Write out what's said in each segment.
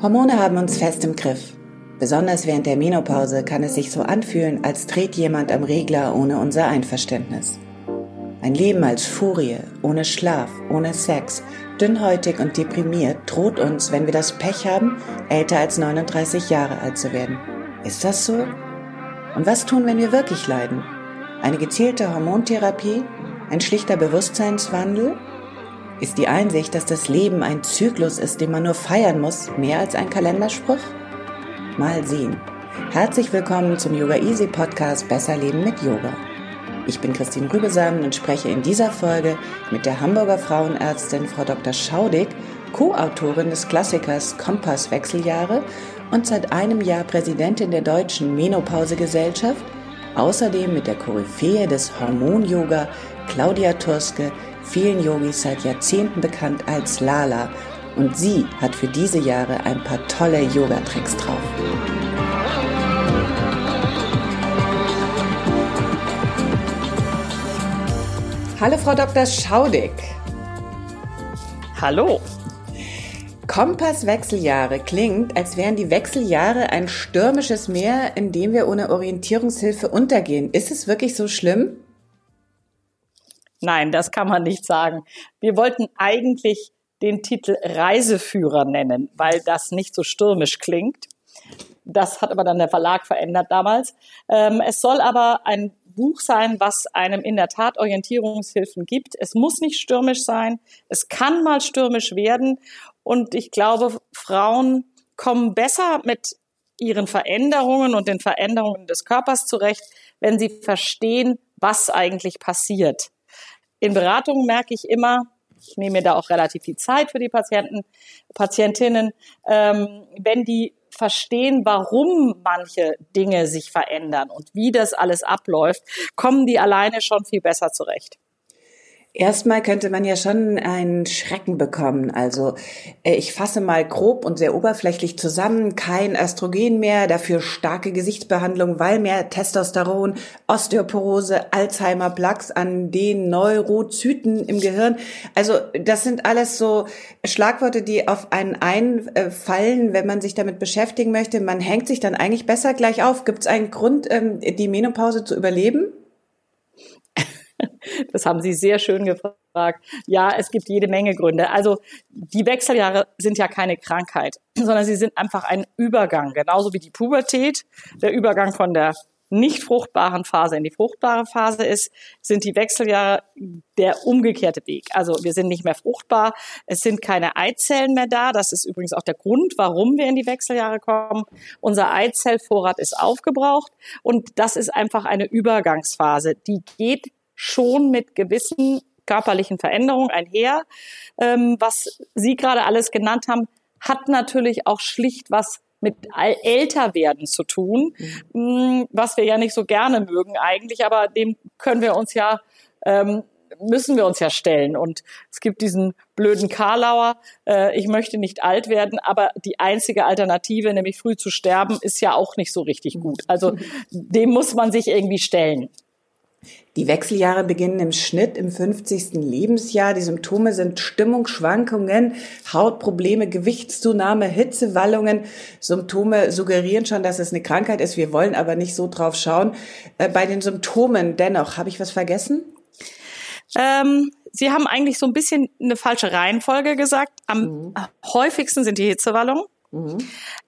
Hormone haben uns fest im Griff. Besonders während der Menopause kann es sich so anfühlen, als dreht jemand am Regler ohne unser Einverständnis. Ein Leben als Furie, ohne Schlaf, ohne Sex, dünnhäutig und deprimiert droht uns, wenn wir das Pech haben, älter als 39 Jahre alt zu werden. Ist das so? Und was tun, wenn wir wirklich leiden? Eine gezielte Hormontherapie? Ein schlichter Bewusstseinswandel? Ist die Einsicht, dass das Leben ein Zyklus ist, den man nur feiern muss, mehr als ein Kalenderspruch? Mal sehen. Herzlich willkommen zum Yoga Easy Podcast Besser Leben mit Yoga. Ich bin Christine Rübesamen und spreche in dieser Folge mit der Hamburger Frauenärztin Frau Dr. Schaudig, Co-Autorin des Klassikers Kompass Wechseljahre und seit einem Jahr Präsidentin der Deutschen Menopause-Gesellschaft, außerdem mit der Koryphäe des Hormon-Yoga Claudia Turske, vielen Yogis seit Jahrzehnten bekannt als Lala. Und sie hat für diese Jahre ein paar tolle Yoga-Tricks drauf. Hallo Frau Dr. Schaudig. Hallo. Kompass-Wechseljahre klingt, als wären die Wechseljahre ein stürmisches Meer, in dem wir ohne Orientierungshilfe untergehen. Ist es wirklich so schlimm? Nein, das kann man nicht sagen. Wir wollten eigentlich den Titel Reiseführer nennen, weil das nicht so stürmisch klingt. Das hat aber dann der Verlag verändert damals. Ähm, es soll aber ein Buch sein, was einem in der Tat Orientierungshilfen gibt. Es muss nicht stürmisch sein. Es kann mal stürmisch werden. Und ich glaube, Frauen kommen besser mit ihren Veränderungen und den Veränderungen des Körpers zurecht, wenn sie verstehen, was eigentlich passiert. In Beratungen merke ich immer, ich nehme mir da auch relativ viel Zeit für die Patienten, Patientinnen, ähm, wenn die verstehen, warum manche Dinge sich verändern und wie das alles abläuft, kommen die alleine schon viel besser zurecht. Erstmal könnte man ja schon einen Schrecken bekommen. Also äh, ich fasse mal grob und sehr oberflächlich zusammen. Kein Östrogen mehr, dafür starke Gesichtsbehandlung, weil mehr Testosteron, Osteoporose, Alzheimer, Plaques an den Neurozyten im Gehirn. Also das sind alles so Schlagworte, die auf einen einfallen, wenn man sich damit beschäftigen möchte. Man hängt sich dann eigentlich besser gleich auf. Gibt es einen Grund, ähm, die Menopause zu überleben? Das haben Sie sehr schön gefragt. Ja, es gibt jede Menge Gründe. Also die Wechseljahre sind ja keine Krankheit, sondern sie sind einfach ein Übergang, genauso wie die Pubertät, der Übergang von der nicht fruchtbaren Phase in die fruchtbare Phase ist, sind die Wechseljahre der umgekehrte Weg. Also wir sind nicht mehr fruchtbar, es sind keine Eizellen mehr da. Das ist übrigens auch der Grund, warum wir in die Wechseljahre kommen. Unser Eizellvorrat ist aufgebraucht und das ist einfach eine Übergangsphase. Die geht schon mit gewissen körperlichen Veränderungen einher. Ähm, was Sie gerade alles genannt haben, hat natürlich auch schlicht was mit Älterwerden zu tun, mhm. was wir ja nicht so gerne mögen eigentlich, aber dem können wir uns ja ähm, müssen wir uns ja stellen. Und es gibt diesen blöden Karlauer, äh, ich möchte nicht alt werden, aber die einzige Alternative, nämlich früh zu sterben, ist ja auch nicht so richtig gut. Also dem muss man sich irgendwie stellen. Die Wechseljahre beginnen im Schnitt im 50. Lebensjahr. Die Symptome sind Stimmungsschwankungen, Hautprobleme, Gewichtszunahme, Hitzewallungen. Symptome suggerieren schon, dass es eine Krankheit ist. Wir wollen aber nicht so drauf schauen. Äh, bei den Symptomen dennoch, habe ich was vergessen? Ähm, Sie haben eigentlich so ein bisschen eine falsche Reihenfolge gesagt. Am mhm. häufigsten sind die Hitzewallungen. Mhm.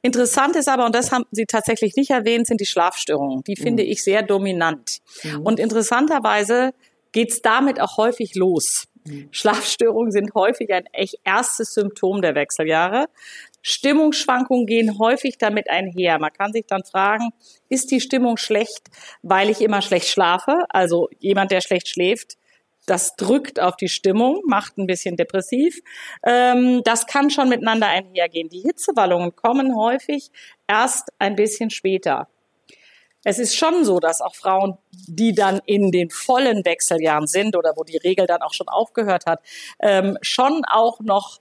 Interessant ist aber, und das haben Sie tatsächlich nicht erwähnt, sind die Schlafstörungen. Die finde mhm. ich sehr dominant. Mhm. Und interessanterweise geht's damit auch häufig los. Mhm. Schlafstörungen sind häufig ein echt erstes Symptom der Wechseljahre. Stimmungsschwankungen gehen häufig damit einher. Man kann sich dann fragen, ist die Stimmung schlecht, weil ich immer schlecht schlafe? Also jemand, der schlecht schläft, das drückt auf die Stimmung, macht ein bisschen depressiv. Ähm, das kann schon miteinander einhergehen. Die Hitzewallungen kommen häufig erst ein bisschen später. Es ist schon so, dass auch Frauen, die dann in den vollen Wechseljahren sind oder wo die Regel dann auch schon aufgehört hat, ähm, schon auch noch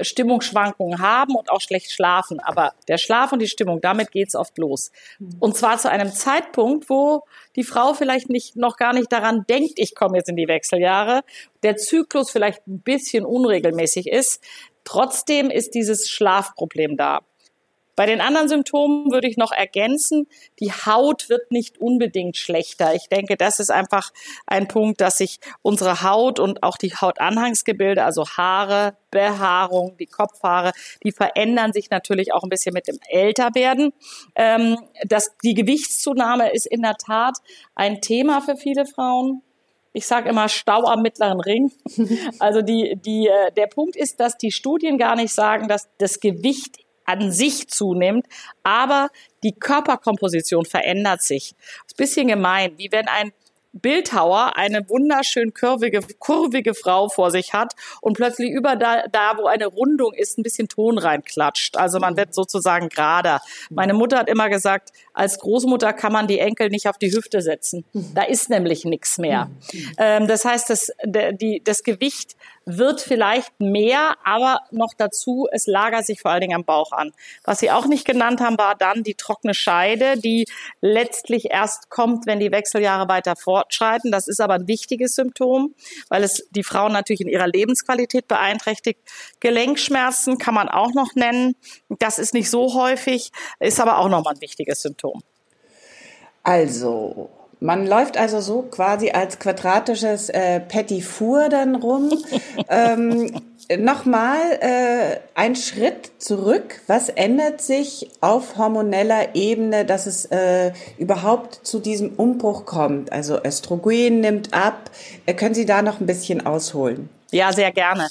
Stimmungsschwankungen haben und auch schlecht schlafen. Aber der Schlaf und die Stimmung, damit geht's oft los. Und zwar zu einem Zeitpunkt, wo die Frau vielleicht nicht, noch gar nicht daran denkt, ich komme jetzt in die Wechseljahre, der Zyklus vielleicht ein bisschen unregelmäßig ist. Trotzdem ist dieses Schlafproblem da. Bei den anderen Symptomen würde ich noch ergänzen, die Haut wird nicht unbedingt schlechter. Ich denke, das ist einfach ein Punkt, dass sich unsere Haut und auch die Hautanhangsgebilde, also Haare, Behaarung, die Kopfhaare, die verändern sich natürlich auch ein bisschen mit dem Älterwerden. Ähm, das, die Gewichtszunahme ist in der Tat ein Thema für viele Frauen ich sage immer Stau am mittleren Ring. Also die, die, äh, der Punkt ist, dass die Studien gar nicht sagen, dass das Gewicht an sich zunimmt, aber die Körperkomposition verändert sich. Das ist ein bisschen gemein, wie wenn ein Bildhauer eine wunderschön kurvige, kurvige Frau vor sich hat und plötzlich über da, da, wo eine Rundung ist, ein bisschen Ton reinklatscht. Also man wird sozusagen gerader. Meine Mutter hat immer gesagt, als Großmutter kann man die Enkel nicht auf die Hüfte setzen. Da ist nämlich nichts mehr. Ähm, das heißt, das, die, das Gewicht wird vielleicht mehr, aber noch dazu, es lagert sich vor allen Dingen am Bauch an. Was Sie auch nicht genannt haben, war dann die trockene Scheide, die letztlich erst kommt, wenn die Wechseljahre weiter fortschreiten. Das ist aber ein wichtiges Symptom, weil es die Frauen natürlich in ihrer Lebensqualität beeinträchtigt. Gelenkschmerzen kann man auch noch nennen. Das ist nicht so häufig, ist aber auch nochmal ein wichtiges Symptom. Also, man läuft also so quasi als quadratisches äh, Petit Four dann rum. ähm, Nochmal äh, ein Schritt zurück. Was ändert sich auf hormoneller Ebene, dass es äh, überhaupt zu diesem Umbruch kommt? Also Östrogen nimmt ab. Äh, können Sie da noch ein bisschen ausholen? Ja, sehr gerne.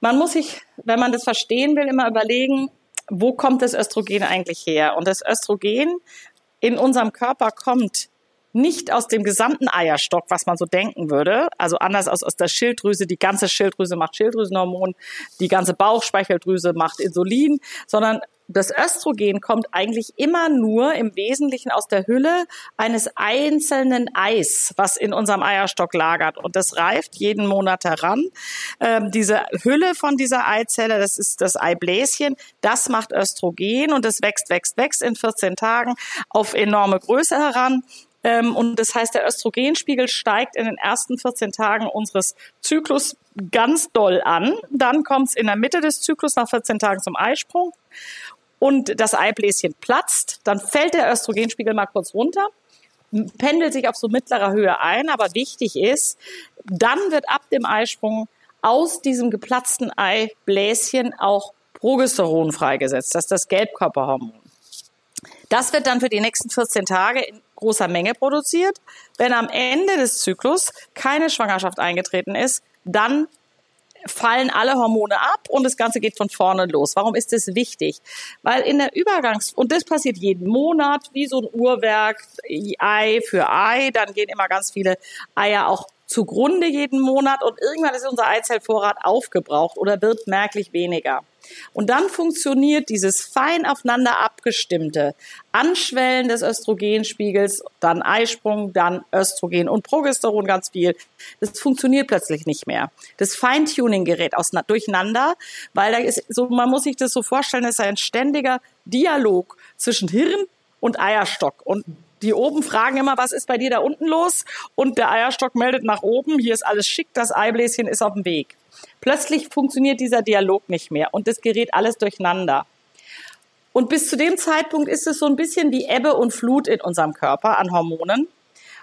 Man muss sich, wenn man das verstehen will, immer überlegen, wo kommt das Östrogen eigentlich her? Und das Östrogen in unserem Körper kommt nicht aus dem gesamten Eierstock, was man so denken würde. Also anders als aus der Schilddrüse. Die ganze Schilddrüse macht Schilddrüsenhormon, die ganze Bauchspeicheldrüse macht Insulin, sondern das Östrogen kommt eigentlich immer nur im Wesentlichen aus der Hülle eines einzelnen Eis, was in unserem Eierstock lagert. Und das reift jeden Monat heran. Ähm, diese Hülle von dieser Eizelle, das ist das Eibläschen, das macht Östrogen und es wächst, wächst, wächst in 14 Tagen auf enorme Größe heran. Ähm, und das heißt, der Östrogenspiegel steigt in den ersten 14 Tagen unseres Zyklus ganz doll an. Dann kommt es in der Mitte des Zyklus nach 14 Tagen zum Eisprung und das Eibläschen platzt. Dann fällt der Östrogenspiegel mal kurz runter pendelt sich auf so mittlerer Höhe ein, aber wichtig ist, dann wird ab dem Eisprung aus diesem geplatzten Eibläschen auch Progesteron freigesetzt. Das ist das Gelbkörperhormon. Das wird dann für die nächsten 14 Tage in großer Menge produziert. Wenn am Ende des Zyklus keine Schwangerschaft eingetreten ist, dann fallen alle Hormone ab und das Ganze geht von vorne los. Warum ist das wichtig? Weil in der Übergangs- und das passiert jeden Monat wie so ein Uhrwerk, Ei für Ei, dann gehen immer ganz viele Eier auch zugrunde jeden Monat und irgendwann ist unser Eizellvorrat aufgebraucht oder wird merklich weniger. Und dann funktioniert dieses fein aufeinander abgestimmte Anschwellen des Östrogenspiegels, dann Eisprung, dann Östrogen und Progesteron ganz viel. Das funktioniert plötzlich nicht mehr. Das Feintuning gerät aus, durcheinander, weil da ist so, man muss sich das so vorstellen, es ist ein ständiger Dialog zwischen Hirn und Eierstock. Und die oben fragen immer, was ist bei dir da unten los? Und der Eierstock meldet nach oben, hier ist alles schick, das Eibläschen ist auf dem Weg. Plötzlich funktioniert dieser Dialog nicht mehr und es gerät alles durcheinander. Und bis zu dem Zeitpunkt ist es so ein bisschen wie Ebbe und Flut in unserem Körper an Hormonen.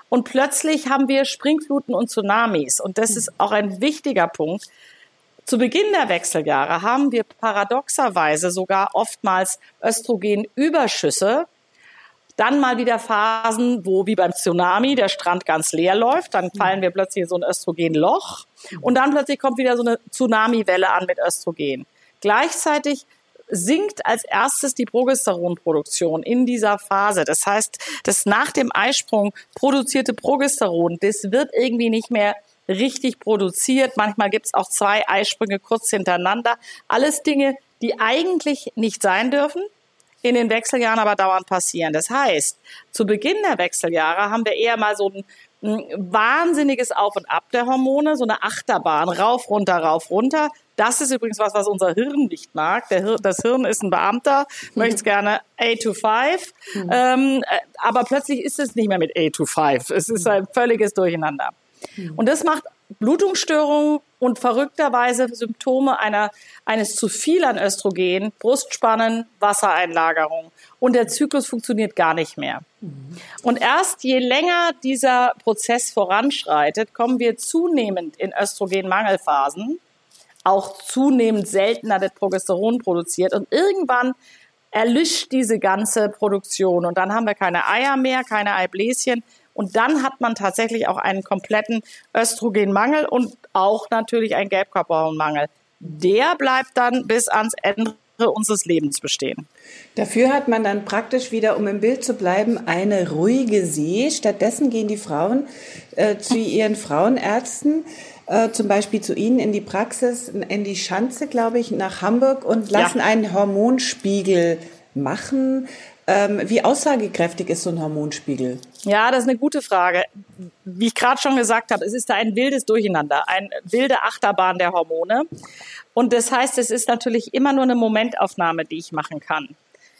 Und plötzlich haben wir Springfluten und Tsunamis. Und das ist auch ein wichtiger Punkt. Zu Beginn der Wechseljahre haben wir paradoxerweise sogar oftmals Östrogenüberschüsse, dann mal wieder Phasen, wo wie beim Tsunami der Strand ganz leer läuft. Dann fallen wir plötzlich in so ein Östrogenloch. Und dann plötzlich kommt wieder so eine Tsunamiwelle an mit Östrogen. Gleichzeitig sinkt als erstes die Progesteronproduktion in dieser Phase. Das heißt, das nach dem Eisprung produzierte Progesteron, das wird irgendwie nicht mehr richtig produziert. Manchmal gibt es auch zwei Eisprünge kurz hintereinander. Alles Dinge, die eigentlich nicht sein dürfen, in den Wechseljahren aber dauernd passieren. Das heißt, zu Beginn der Wechseljahre haben wir eher mal so ein, wahnsinniges Auf und Ab der Hormone, so eine Achterbahn, rauf, runter, rauf, runter. Das ist übrigens was, was unser Hirn nicht mag. Hir das Hirn ist ein Beamter, mhm. möchte gerne A to 5, mhm. ähm, äh, aber plötzlich ist es nicht mehr mit A to 5. Es ist ein völliges Durcheinander. Mhm. Und das macht Blutungsstörungen und verrückterweise Symptome einer, eines zu viel an Östrogen, Brustspannen, Wassereinlagerung. Und der Zyklus funktioniert gar nicht mehr. Und erst je länger dieser Prozess voranschreitet, kommen wir zunehmend in Östrogenmangelphasen. Auch zunehmend seltener wird Progesteron produziert. Und irgendwann erlischt diese ganze Produktion. Und dann haben wir keine Eier mehr, keine Eibläschen. Und dann hat man tatsächlich auch einen kompletten Östrogenmangel und auch natürlich einen Gelbkörperhormonmangel. Der bleibt dann bis ans Ende unseres Lebens bestehen. Dafür hat man dann praktisch wieder, um im Bild zu bleiben, eine ruhige See. Stattdessen gehen die Frauen äh, zu ihren Frauenärzten, äh, zum Beispiel zu Ihnen in die Praxis, in die Schanze, glaube ich, nach Hamburg und lassen ja. einen Hormonspiegel machen. Ähm, wie aussagekräftig ist so ein Hormonspiegel? Ja, das ist eine gute Frage. Wie ich gerade schon gesagt habe, es ist da ein wildes Durcheinander, eine wilde Achterbahn der Hormone. Und das heißt, es ist natürlich immer nur eine Momentaufnahme, die ich machen kann.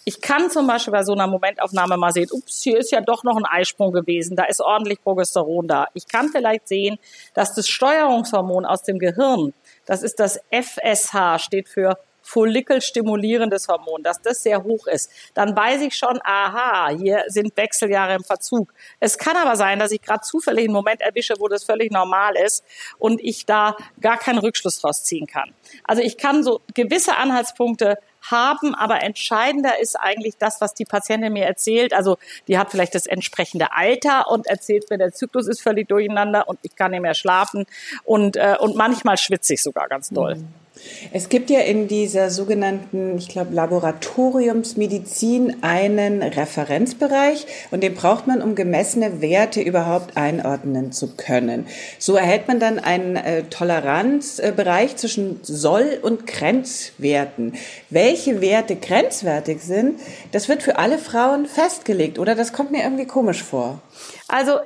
Ich kann zum Beispiel bei so einer Momentaufnahme mal sehen, ups, hier ist ja doch noch ein Eisprung gewesen, da ist ordentlich Progesteron da. Ich kann vielleicht sehen, dass das Steuerungshormon aus dem Gehirn, das ist das FSH, steht für follikelstimulierendes Hormon, dass das sehr hoch ist, dann weiß ich schon, aha, hier sind Wechseljahre im Verzug. Es kann aber sein, dass ich gerade zufällig einen Moment erwische, wo das völlig normal ist und ich da gar keinen Rückschluss draus ziehen kann. Also ich kann so gewisse Anhaltspunkte haben, aber entscheidender ist eigentlich das, was die Patientin mir erzählt. Also die hat vielleicht das entsprechende Alter und erzählt mir, der Zyklus ist völlig durcheinander und ich kann nicht mehr schlafen und, äh, und manchmal schwitze ich sogar ganz doll. Mhm. Es gibt ja in dieser sogenannten, ich glaube, Laboratoriumsmedizin einen Referenzbereich und den braucht man, um gemessene Werte überhaupt einordnen zu können. So erhält man dann einen äh, Toleranzbereich zwischen Soll- und Grenzwerten. Welche Werte grenzwertig sind, das wird für alle Frauen festgelegt, oder? Das kommt mir irgendwie komisch vor. Also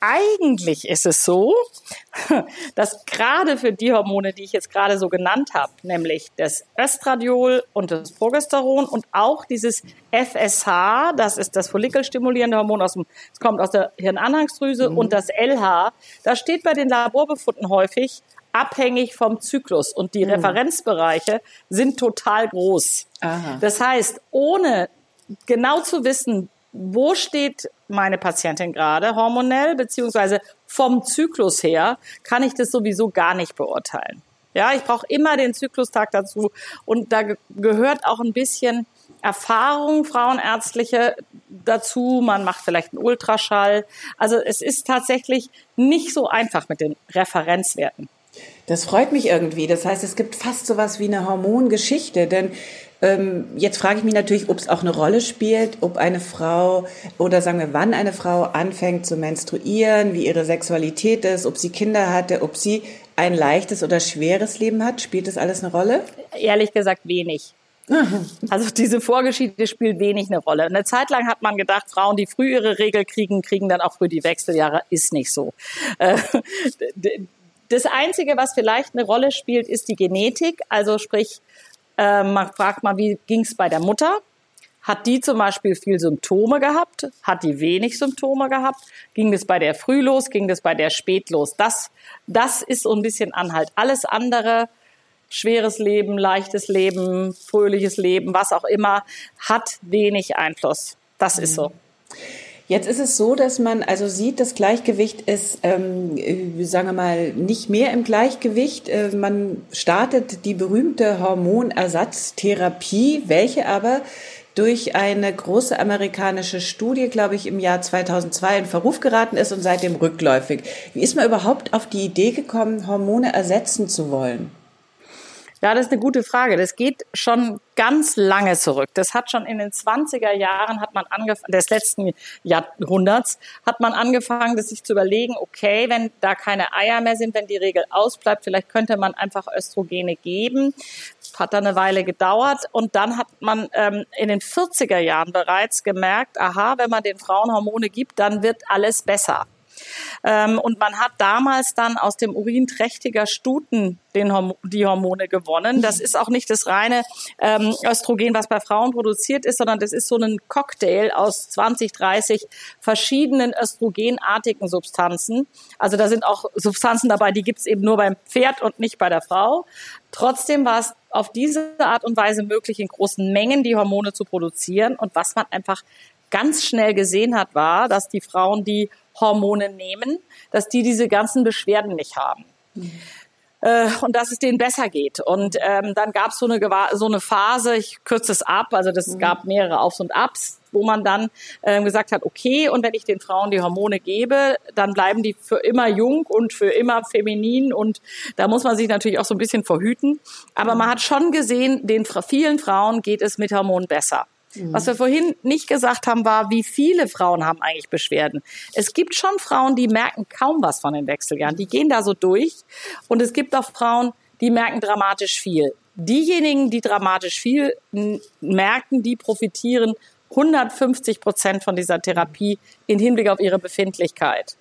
eigentlich ist es so, dass gerade für die Hormone, die ich jetzt gerade so genannt habe, nämlich das Östradiol und das Progesteron und auch dieses FSH, das ist das follikelstimulierende Hormon, aus dem, es kommt aus der Hirnanhangsdrüse, mhm. und das LH, das steht bei den Laborbefunden häufig abhängig vom Zyklus und die mhm. Referenzbereiche sind total groß. Aha. Das heißt, ohne genau zu wissen, wo steht meine Patientin gerade hormonell, beziehungsweise vom Zyklus her, kann ich das sowieso gar nicht beurteilen. Ja, ich brauche immer den Zyklustag dazu und da gehört auch ein bisschen Erfahrung, frauenärztliche dazu. Man macht vielleicht einen Ultraschall. Also es ist tatsächlich nicht so einfach mit den Referenzwerten. Das freut mich irgendwie. Das heißt, es gibt fast so was wie eine Hormongeschichte, denn jetzt frage ich mich natürlich, ob es auch eine Rolle spielt, ob eine Frau oder sagen wir, wann eine Frau anfängt zu menstruieren, wie ihre Sexualität ist, ob sie Kinder hatte, ob sie ein leichtes oder schweres Leben hat. Spielt das alles eine Rolle? Ehrlich gesagt wenig. Also diese Vorgeschichte spielt wenig eine Rolle. Eine Zeit lang hat man gedacht, Frauen, die früh ihre Regel kriegen, kriegen dann auch früh die Wechseljahre. Ist nicht so. Äh, das Einzige, was vielleicht eine Rolle spielt, ist die Genetik. Also sprich, äh, man fragt mal, wie ging es bei der Mutter? Hat die zum Beispiel viel Symptome gehabt? Hat die wenig Symptome gehabt? Ging das bei der früh los? Ging das bei der spät los? Das, das ist so ein bisschen Anhalt. Alles andere, schweres Leben, leichtes Leben, fröhliches Leben, was auch immer, hat wenig Einfluss. Das ist so. Jetzt ist es so, dass man also sieht, das Gleichgewicht ist, ähm, äh, sagen wir mal, nicht mehr im Gleichgewicht. Äh, man startet die berühmte Hormonersatztherapie, welche aber durch eine große amerikanische Studie, glaube ich, im Jahr 2002 in Verruf geraten ist und seitdem rückläufig. Wie ist man überhaupt auf die Idee gekommen, Hormone ersetzen zu wollen? Ja, das ist eine gute Frage. Das geht schon ganz lange zurück. Das hat schon in den 20er Jahren hat man angefangen, des letzten Jahrhunderts hat man angefangen, sich zu überlegen, okay, wenn da keine Eier mehr sind, wenn die Regel ausbleibt, vielleicht könnte man einfach Östrogene geben. Hat dann eine Weile gedauert und dann hat man ähm, in den 40er Jahren bereits gemerkt, aha, wenn man den Frauen Hormone gibt, dann wird alles besser. Ähm, und man hat damals dann aus dem Urin trächtiger Stuten den Horm die Hormone gewonnen. Das ist auch nicht das reine ähm, Östrogen, was bei Frauen produziert ist, sondern das ist so ein Cocktail aus 20, 30 verschiedenen östrogenartigen Substanzen. Also da sind auch Substanzen dabei, die gibt es eben nur beim Pferd und nicht bei der Frau. Trotzdem war es auf diese Art und Weise möglich, in großen Mengen die Hormone zu produzieren. Und was man einfach ganz schnell gesehen hat, war, dass die Frauen, die Hormone nehmen, dass die diese ganzen Beschwerden nicht haben. Mhm. Äh, und dass es denen besser geht. Und ähm, dann gab es so eine, so eine Phase, ich kürze es ab, also das mhm. gab mehrere Aufs und Abs, wo man dann ähm, gesagt hat, okay, und wenn ich den Frauen die Hormone gebe, dann bleiben die für immer jung und für immer feminin und da muss man sich natürlich auch so ein bisschen verhüten. Aber man hat schon gesehen, den vielen Frauen geht es mit Hormonen besser. Was wir vorhin nicht gesagt haben, war, wie viele Frauen haben eigentlich Beschwerden. Es gibt schon Frauen, die merken kaum was von den Wechseljahren. Die gehen da so durch. Und es gibt auch Frauen, die merken dramatisch viel. Diejenigen, die dramatisch viel merken, die profitieren 150 Prozent von dieser Therapie in Hinblick auf ihre Befindlichkeit.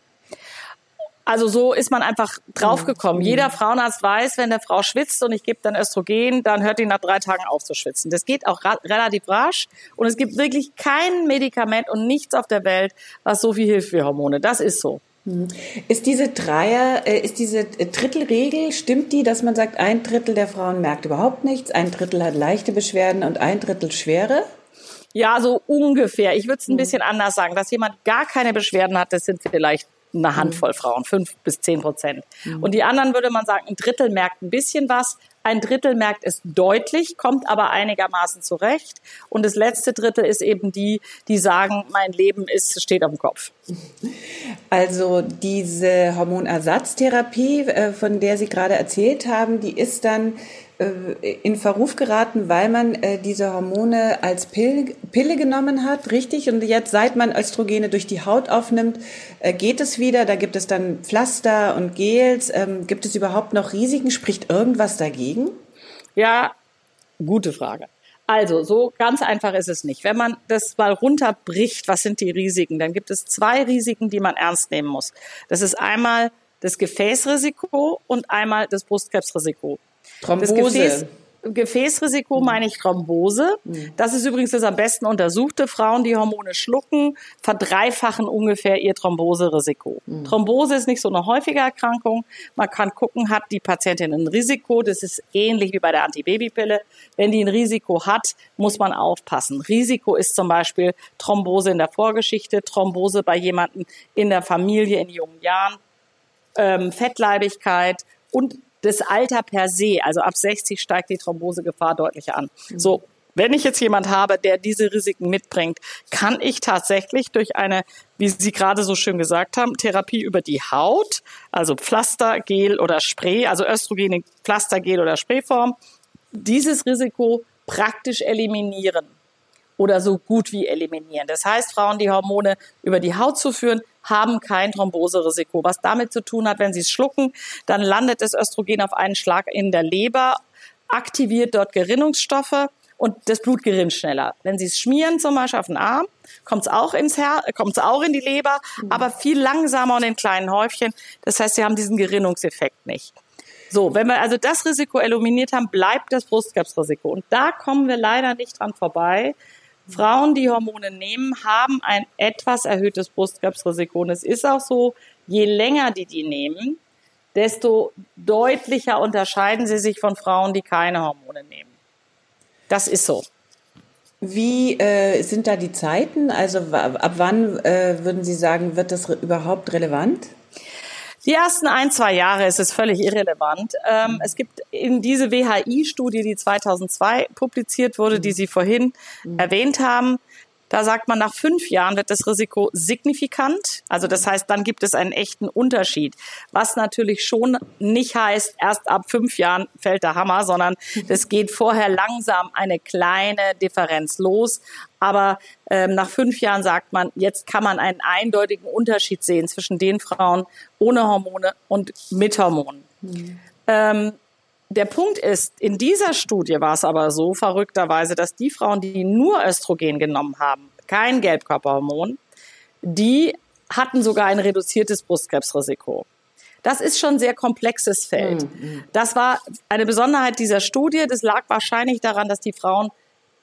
Also so ist man einfach draufgekommen. Mhm. Jeder Frauenarzt weiß, wenn der Frau schwitzt und ich gebe dann Östrogen, dann hört die nach drei Tagen auf zu schwitzen. Das geht auch relativ rasch und es gibt wirklich kein Medikament und nichts auf der Welt, was so viel hilft wie Hormone. Das ist so. Mhm. Ist diese Dreier, äh, ist diese Drittelregel, stimmt die, dass man sagt, ein Drittel der Frauen merkt überhaupt nichts, ein Drittel hat leichte Beschwerden und ein Drittel schwere? Ja, so ungefähr. Ich würde es ein mhm. bisschen anders sagen. Dass jemand gar keine Beschwerden hat, das sind vielleicht eine Handvoll Frauen, fünf bis zehn Prozent. Mhm. Und die anderen würde man sagen, ein Drittel merkt ein bisschen was, ein Drittel merkt es deutlich, kommt aber einigermaßen zurecht. Und das letzte Drittel ist eben die, die sagen, mein Leben ist, steht am Kopf. Also diese Hormonersatztherapie, äh, von der Sie gerade erzählt haben, die ist dann in Verruf geraten, weil man äh, diese Hormone als Pille, Pille genommen hat, richtig? Und jetzt, seit man Östrogene durch die Haut aufnimmt, äh, geht es wieder. Da gibt es dann Pflaster und Gels. Ähm, gibt es überhaupt noch Risiken? Spricht irgendwas dagegen? Ja, gute Frage. Also, so ganz einfach ist es nicht. Wenn man das mal runterbricht, was sind die Risiken, dann gibt es zwei Risiken, die man ernst nehmen muss. Das ist einmal das Gefäßrisiko und einmal das Brustkrebsrisiko. Thrombose. Das Gefäß, Gefäßrisiko meine ich Thrombose. Mhm. Das ist übrigens das am besten untersuchte. Frauen, die Hormone schlucken, verdreifachen ungefähr ihr Thromboserisiko. Mhm. Thrombose ist nicht so eine häufige Erkrankung. Man kann gucken, hat die Patientin ein Risiko. Das ist ähnlich wie bei der Antibabypille. Wenn die ein Risiko hat, muss man aufpassen. Risiko ist zum Beispiel Thrombose in der Vorgeschichte, Thrombose bei jemandem in der Familie in jungen Jahren, ähm, Fettleibigkeit und das Alter per se, also ab 60 steigt die Thrombosegefahr deutlich an. Mhm. So, wenn ich jetzt jemand habe, der diese Risiken mitbringt, kann ich tatsächlich durch eine, wie Sie gerade so schön gesagt haben, Therapie über die Haut, also Pflaster, Gel oder Spray, also Östrogen Pflaster, Gel oder Sprayform, dieses Risiko praktisch eliminieren oder so gut wie eliminieren. Das heißt, Frauen, die Hormone über die Haut zuführen, haben kein Thromboserisiko. Was damit zu tun hat, wenn sie es schlucken, dann landet das Östrogen auf einen Schlag in der Leber, aktiviert dort Gerinnungsstoffe und das Blut gerinnt schneller. Wenn Sie es schmieren, zum Beispiel auf den Arm, kommt es auch ins Herz, kommt es auch in die Leber, mhm. aber viel langsamer und in kleinen Häufchen. Das heißt, Sie haben diesen Gerinnungseffekt nicht. So, wenn wir also das Risiko eliminiert haben, bleibt das Brustkrebsrisiko. Und da kommen wir leider nicht dran vorbei, Frauen, die Hormone nehmen, haben ein etwas erhöhtes Brustkrebsrisiko. Und es ist auch so, je länger die die nehmen, desto deutlicher unterscheiden sie sich von Frauen, die keine Hormone nehmen. Das ist so. Wie äh, sind da die Zeiten? Also ab wann äh, würden Sie sagen, wird das überhaupt relevant? Die ersten ein, zwei Jahre ist es völlig irrelevant. Ähm, es gibt in diese WHI-Studie, die 2002 publiziert wurde, die Sie vorhin mhm. erwähnt haben, Da sagt man, nach fünf Jahren wird das Risiko signifikant. Also das heißt, dann gibt es einen echten Unterschied. Was natürlich schon nicht heißt, erst ab fünf Jahren fällt der Hammer, sondern das geht vorher langsam eine kleine Differenz los. Aber ähm, nach fünf Jahren sagt man, jetzt kann man einen eindeutigen Unterschied sehen zwischen den Frauen ohne Hormone und mit Hormonen. Mhm. Ähm, der Punkt ist, in dieser Studie war es aber so verrückterweise, dass die Frauen, die nur Östrogen genommen haben, kein Gelbkörperhormon, die hatten sogar ein reduziertes Brustkrebsrisiko. Das ist schon ein sehr komplexes Feld. Mhm. Das war eine Besonderheit dieser Studie. Das lag wahrscheinlich daran, dass die Frauen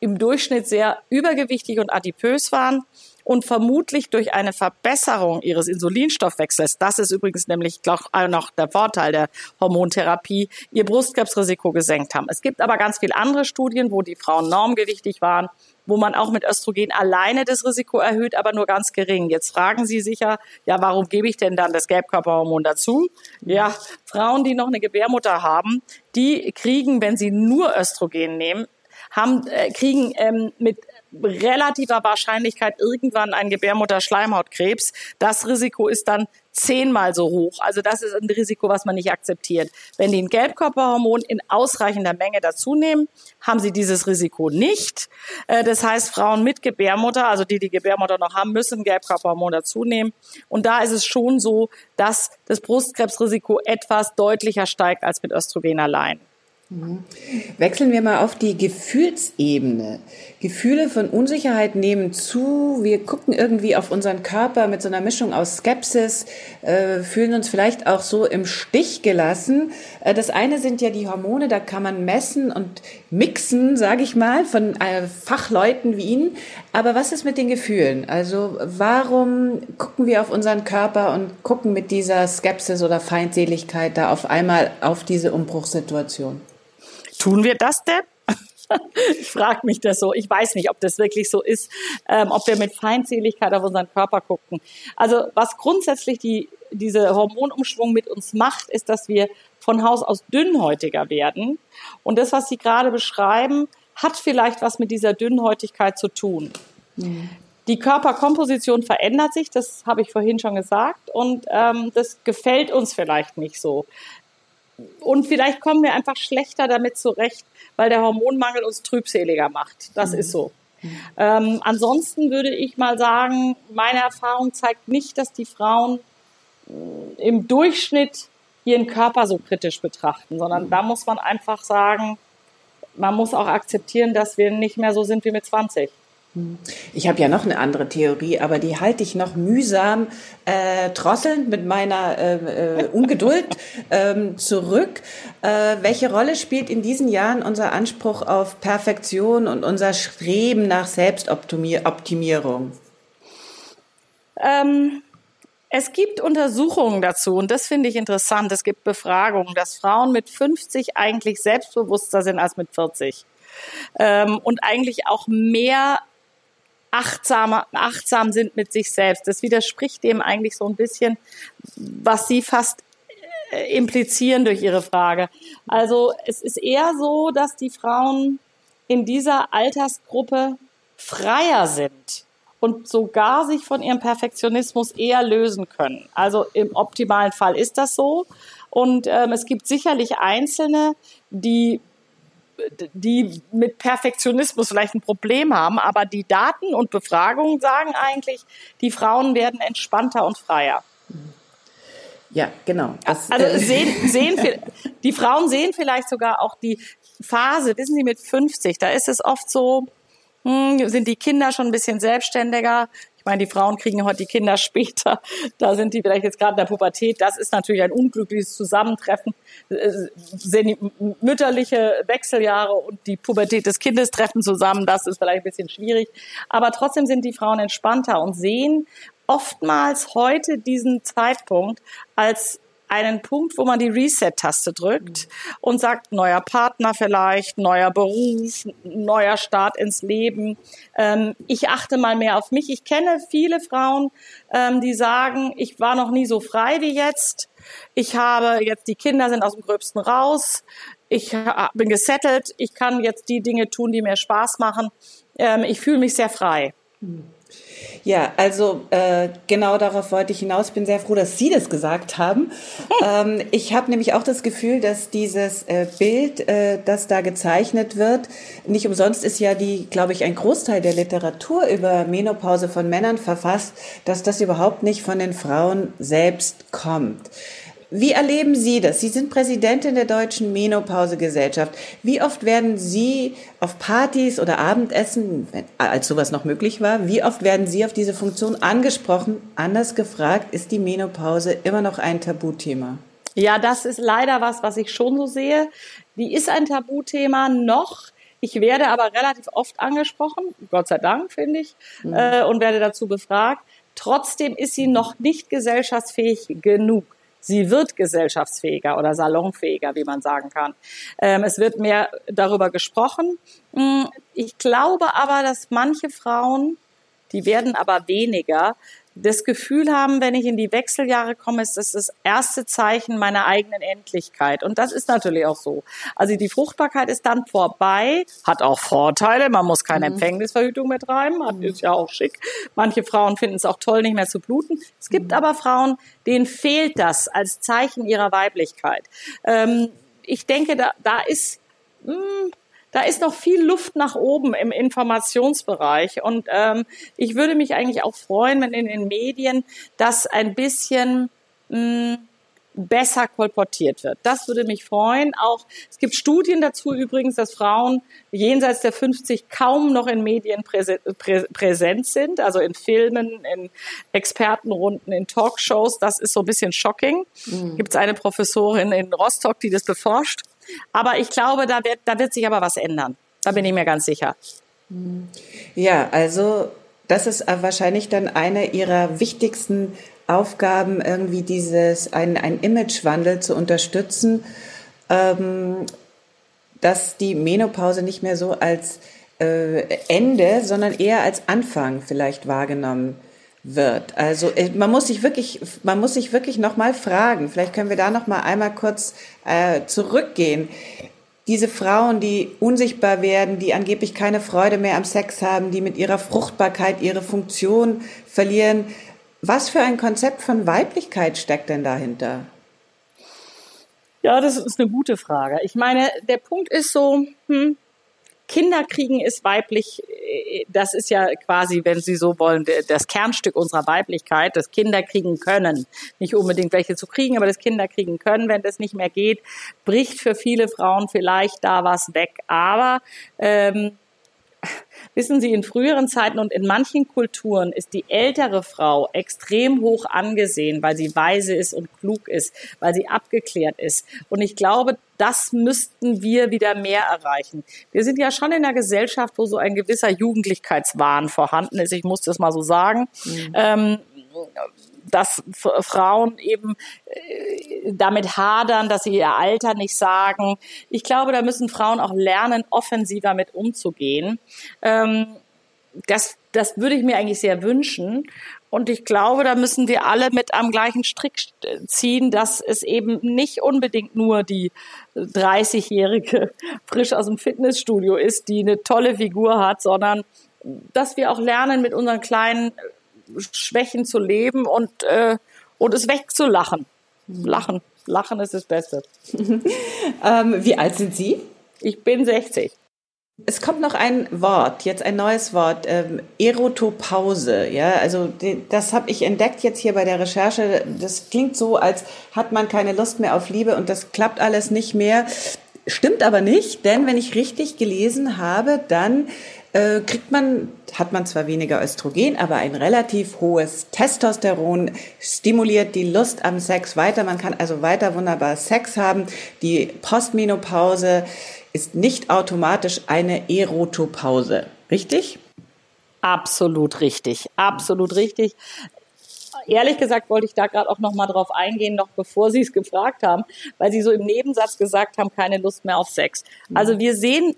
im Durchschnitt sehr übergewichtig und adipös waren und vermutlich durch eine Verbesserung ihres Insulinstoffwechsels, das ist übrigens nämlich auch noch der Vorteil der Hormontherapie, ihr Brustkrebsrisiko gesenkt haben. Es gibt aber ganz viele andere Studien, wo die Frauen normgewichtig waren, wo man auch mit Östrogen alleine das Risiko erhöht, aber nur ganz gering. Jetzt fragen Sie sicher, ja, warum gebe ich denn dann das Gelbkörperhormon dazu? Ja, Frauen, die noch eine Gebärmutter haben, die kriegen, wenn sie nur Östrogen nehmen, haben, äh, kriegen ähm, mit relativer Wahrscheinlichkeit irgendwann ein Gebärmutterschleimhautkrebs. Das Risiko ist dann zehnmal so hoch. Also das ist ein Risiko, was man nicht akzeptiert. Wenn die ein Gelbkörperhormon in ausreichender Menge dazu nehmen, haben sie dieses Risiko nicht. Äh, das heißt, Frauen mit Gebärmutter, also die die Gebärmutter noch haben, müssen Gelbkörperhormon dazu nehmen. Und da ist es schon so, dass das Brustkrebsrisiko etwas deutlicher steigt als mit Östrogen allein. Mhm. Wechseln wir mal auf die Gefühlsebene. Gefühle von Unsicherheit nehmen zu. Wir gucken irgendwie auf unseren Körper mit so einer Mischung aus Skepsis, äh, fühlen uns vielleicht auch so im Stich gelassen. Äh, das eine sind ja die Hormone, da kann man messen und mixen, sage ich mal, von äh, Fachleuten wie Ihnen. Aber was ist mit den Gefühlen? Also warum gucken wir auf unseren Körper und gucken mit dieser Skepsis oder Feindseligkeit da auf einmal auf diese Umbruchssituation? Tun wir das denn? ich frage mich das so. Ich weiß nicht, ob das wirklich so ist, ähm, ob wir mit Feindseligkeit auf unseren Körper gucken. Also was grundsätzlich die, diese Hormonumschwung mit uns macht, ist, dass wir von Haus aus dünnhäutiger werden. Und das, was Sie gerade beschreiben, hat vielleicht was mit dieser Dünnhäutigkeit zu tun. Mhm. Die Körperkomposition verändert sich, das habe ich vorhin schon gesagt, und ähm, das gefällt uns vielleicht nicht so. Und vielleicht kommen wir einfach schlechter damit zurecht, weil der Hormonmangel uns trübseliger macht. Das mhm. ist so. Ähm, ansonsten würde ich mal sagen, meine Erfahrung zeigt nicht, dass die Frauen äh, im Durchschnitt ihren Körper so kritisch betrachten, sondern mhm. da muss man einfach sagen, man muss auch akzeptieren, dass wir nicht mehr so sind wie mit 20. Ich habe ja noch eine andere Theorie, aber die halte ich noch mühsam äh, drosselnd mit meiner äh, äh, Ungeduld ähm, zurück. Äh, welche Rolle spielt in diesen Jahren unser Anspruch auf Perfektion und unser Streben nach Selbstoptimierung? Ähm, es gibt Untersuchungen dazu und das finde ich interessant. Es gibt Befragungen, dass Frauen mit 50 eigentlich selbstbewusster sind als mit 40 ähm, und eigentlich auch mehr achtsamer, achtsam sind mit sich selbst. Das widerspricht dem eigentlich so ein bisschen, was Sie fast äh, implizieren durch Ihre Frage. Also es ist eher so, dass die Frauen in dieser Altersgruppe freier sind und sogar sich von ihrem Perfektionismus eher lösen können. Also im optimalen Fall ist das so. Und ähm, es gibt sicherlich Einzelne, die die mit Perfektionismus vielleicht ein Problem haben, aber die Daten und Befragungen sagen eigentlich, die Frauen werden entspannter und freier. Ja, genau. Das, also äh, sehen, sehen die Frauen sehen vielleicht sogar auch die Phase, wissen Sie, mit 50, da ist es oft so, hm, sind die Kinder schon ein bisschen selbstständiger, ich meine, die Frauen kriegen heute die Kinder später. Da sind die vielleicht jetzt gerade in der Pubertät. Das ist natürlich ein unglückliches Zusammentreffen. Mütterliche Wechseljahre und die Pubertät des Kindes treffen zusammen. Das ist vielleicht ein bisschen schwierig. Aber trotzdem sind die Frauen entspannter und sehen oftmals heute diesen Zeitpunkt als einen Punkt, wo man die Reset-Taste drückt und sagt, neuer Partner vielleicht, neuer Beruf, neuer Start ins Leben. Ähm, ich achte mal mehr auf mich. Ich kenne viele Frauen, ähm, die sagen, ich war noch nie so frei wie jetzt. Ich habe jetzt, die Kinder sind aus dem Gröbsten raus. Ich bin gesettelt. Ich kann jetzt die Dinge tun, die mir Spaß machen. Ähm, ich fühle mich sehr frei. Ja, also äh, genau darauf wollte ich hinaus. Bin sehr froh, dass Sie das gesagt haben. ähm, ich habe nämlich auch das Gefühl, dass dieses äh, Bild, äh, das da gezeichnet wird, nicht umsonst ist ja die, glaube ich, ein Großteil der Literatur über Menopause von Männern verfasst, dass das überhaupt nicht von den Frauen selbst kommt. Wie erleben Sie das? Sie sind Präsidentin der Deutschen Menopausegesellschaft. Wie oft werden Sie auf Partys oder Abendessen, als sowas noch möglich war, wie oft werden Sie auf diese Funktion angesprochen? Anders gefragt, ist die Menopause immer noch ein Tabuthema? Ja, das ist leider was, was ich schon so sehe. Die ist ein Tabuthema noch. Ich werde aber relativ oft angesprochen, Gott sei Dank, finde ich, mhm. äh, und werde dazu befragt. Trotzdem ist sie noch nicht gesellschaftsfähig genug. Sie wird gesellschaftsfähiger oder salonfähiger, wie man sagen kann. Ähm, es wird mehr darüber gesprochen. Mm, ich glaube aber, dass manche Frauen, die werden aber weniger, das Gefühl haben, wenn ich in die Wechseljahre komme, ist das das erste Zeichen meiner eigenen Endlichkeit. Und das ist natürlich auch so. Also die Fruchtbarkeit ist dann vorbei, hat auch Vorteile. Man muss keine mhm. Empfängnisverhütung mehr treiben, hat, ist ja auch schick. Manche Frauen finden es auch toll, nicht mehr zu bluten. Es gibt mhm. aber Frauen, denen fehlt das als Zeichen ihrer Weiblichkeit. Ähm, ich denke, da, da ist, mh, hm, da ist noch viel Luft nach oben im Informationsbereich. Und ähm, ich würde mich eigentlich auch freuen, wenn in den Medien das ein bisschen mh, besser kolportiert wird. Das würde mich freuen. Auch es gibt Studien dazu übrigens, dass Frauen jenseits der 50 kaum noch in Medien präsent sind, also in Filmen, in Expertenrunden, in Talkshows. Das ist so ein bisschen shocking. Mhm. Gibt es eine Professorin in Rostock, die das beforscht. Aber ich glaube, da wird, da wird sich aber was ändern. Da bin ich mir ganz sicher. Ja, also das ist wahrscheinlich dann eine Ihrer wichtigsten Aufgaben, irgendwie dieses, ein Imagewandel zu unterstützen, ähm, dass die Menopause nicht mehr so als äh, Ende, sondern eher als Anfang vielleicht wahrgenommen wird. Also äh, man muss sich wirklich, man muss sich wirklich noch mal fragen. Vielleicht können wir da noch mal einmal kurz äh, zurückgehen. Diese Frauen, die unsichtbar werden, die angeblich keine Freude mehr am Sex haben, die mit ihrer Fruchtbarkeit ihre Funktion verlieren. Was für ein Konzept von Weiblichkeit steckt denn dahinter? Ja, das ist eine gute Frage. Ich meine, der Punkt ist so, hm, Kinder kriegen ist weiblich, äh, das ist ja quasi, wenn Sie so wollen, das Kernstück unserer Weiblichkeit, das Kinder kriegen können. Nicht unbedingt welche zu kriegen, aber das Kinder kriegen können, wenn das nicht mehr geht, bricht für viele Frauen vielleicht da was weg. Aber ähm, Wissen Sie, in früheren Zeiten und in manchen Kulturen ist die ältere Frau extrem hoch angesehen, weil sie weise ist und klug ist, weil sie abgeklärt ist. Und ich glaube, das müssten wir wieder mehr erreichen. Wir sind ja schon in einer Gesellschaft, wo so ein gewisser Jugendlichkeitswahn vorhanden ist. Ich muss das mal so sagen. Mhm. Ähm, dass Frauen eben äh, damit hadern, dass sie ihr Alter nicht sagen. Ich glaube, da müssen Frauen auch lernen, offensiver mit umzugehen. Ähm, das, das würde ich mir eigentlich sehr wünschen. Und ich glaube, da müssen wir alle mit am gleichen Strick ziehen, dass es eben nicht unbedingt nur die 30-jährige frisch aus dem Fitnessstudio ist, die eine tolle Figur hat, sondern dass wir auch lernen, mit unseren kleinen Schwächen zu leben und, äh, und es wegzulachen. Lachen. Lachen ist das Beste. ähm, wie alt sind Sie? Ich bin 60. Es kommt noch ein Wort, jetzt ein neues Wort, ähm, Erotopause. Ja, also das habe ich entdeckt jetzt hier bei der Recherche. Das klingt so, als hat man keine Lust mehr auf Liebe und das klappt alles nicht mehr. Stimmt aber nicht, denn wenn ich richtig gelesen habe, dann äh, kriegt man, hat man zwar weniger Östrogen, aber ein relativ hohes Testosteron, stimuliert die Lust am Sex weiter. Man kann also weiter wunderbar Sex haben. Die Postmenopause ist nicht automatisch eine Erotopause. Richtig? Absolut richtig. Absolut richtig ehrlich gesagt wollte ich da gerade auch noch mal drauf eingehen, noch bevor Sie es gefragt haben, weil Sie so im Nebensatz gesagt haben, keine Lust mehr auf Sex. Also wir sehen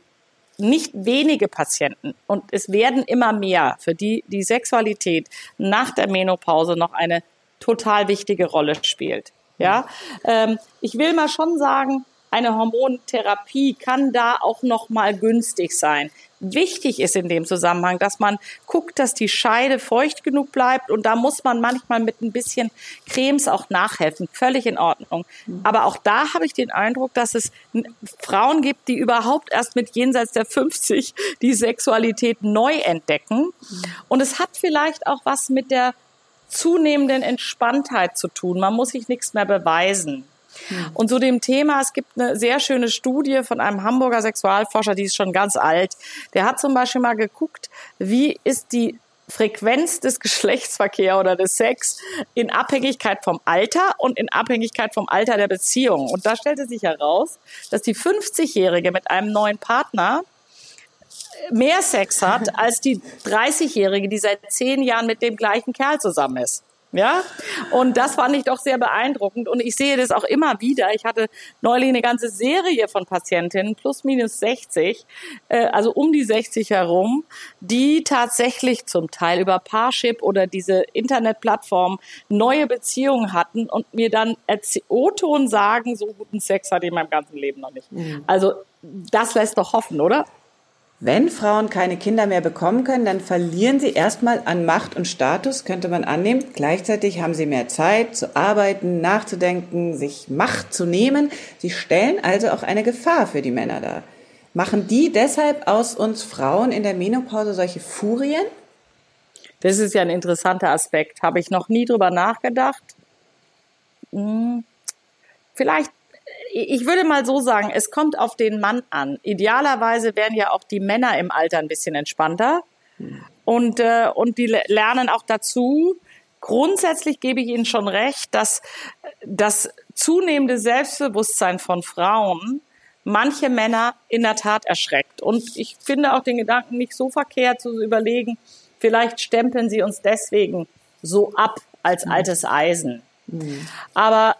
nicht wenige Patienten und es werden immer mehr, für die die Sexualität nach der Menopause noch eine total wichtige Rolle spielt. Ja, ähm, ich will mal schon sagen, eine Hormontherapie kann da auch noch mal günstig sein. wichtig ist in dem Zusammenhang, dass man guckt, dass die Scheide feucht genug bleibt und da muss man manchmal mit ein bisschen Cremes auch nachhelfen. Völlig in Ordnung. Mhm. Aber auch da habe ich den Eindruck, dass es Frauen gibt, die überhaupt erst mit jenseits der 50 die Sexualität neu entdecken. Mhm. Und es hat vielleicht auch was mit der zunehmenden Entspanntheit zu tun. Man muss sich nichts mehr beweisen. Hm. Und zu dem Thema, es gibt eine sehr schöne Studie von einem Hamburger Sexualforscher, die ist schon ganz alt. Der hat zum Beispiel mal geguckt, wie ist die Frequenz des Geschlechtsverkehrs oder des Sex in Abhängigkeit vom Alter und in Abhängigkeit vom Alter der Beziehung. Und da stellte sich heraus, dass die 50-Jährige mit einem neuen Partner mehr Sex hat als die 30-Jährige, die seit zehn Jahren mit dem gleichen Kerl zusammen ist. Ja, und das fand ich doch sehr beeindruckend. Und ich sehe das auch immer wieder. Ich hatte neulich eine ganze Serie von Patientinnen, plus minus 60, äh, also um die 60 herum, die tatsächlich zum Teil über Parship oder diese Internetplattform neue Beziehungen hatten und mir dann O-Ton sagen, so guten Sex hatte ich in meinem ganzen Leben noch nicht. Mhm. Also das lässt doch hoffen, oder? Wenn Frauen keine Kinder mehr bekommen können, dann verlieren sie erstmal an Macht und Status, könnte man annehmen. Gleichzeitig haben sie mehr Zeit zu arbeiten, nachzudenken, sich Macht zu nehmen. Sie stellen also auch eine Gefahr für die Männer dar. Machen die deshalb aus uns Frauen in der Menopause solche Furien? Das ist ja ein interessanter Aspekt. Habe ich noch nie drüber nachgedacht. Hm. Vielleicht ich würde mal so sagen, es kommt auf den Mann an. Idealerweise wären ja auch die Männer im Alter ein bisschen entspannter. Und, äh, und die lernen auch dazu. Grundsätzlich gebe ich Ihnen schon recht, dass das zunehmende Selbstbewusstsein von Frauen manche Männer in der Tat erschreckt. Und ich finde auch den Gedanken nicht so verkehrt zu überlegen, vielleicht stempeln sie uns deswegen so ab als altes Eisen. Mhm. Aber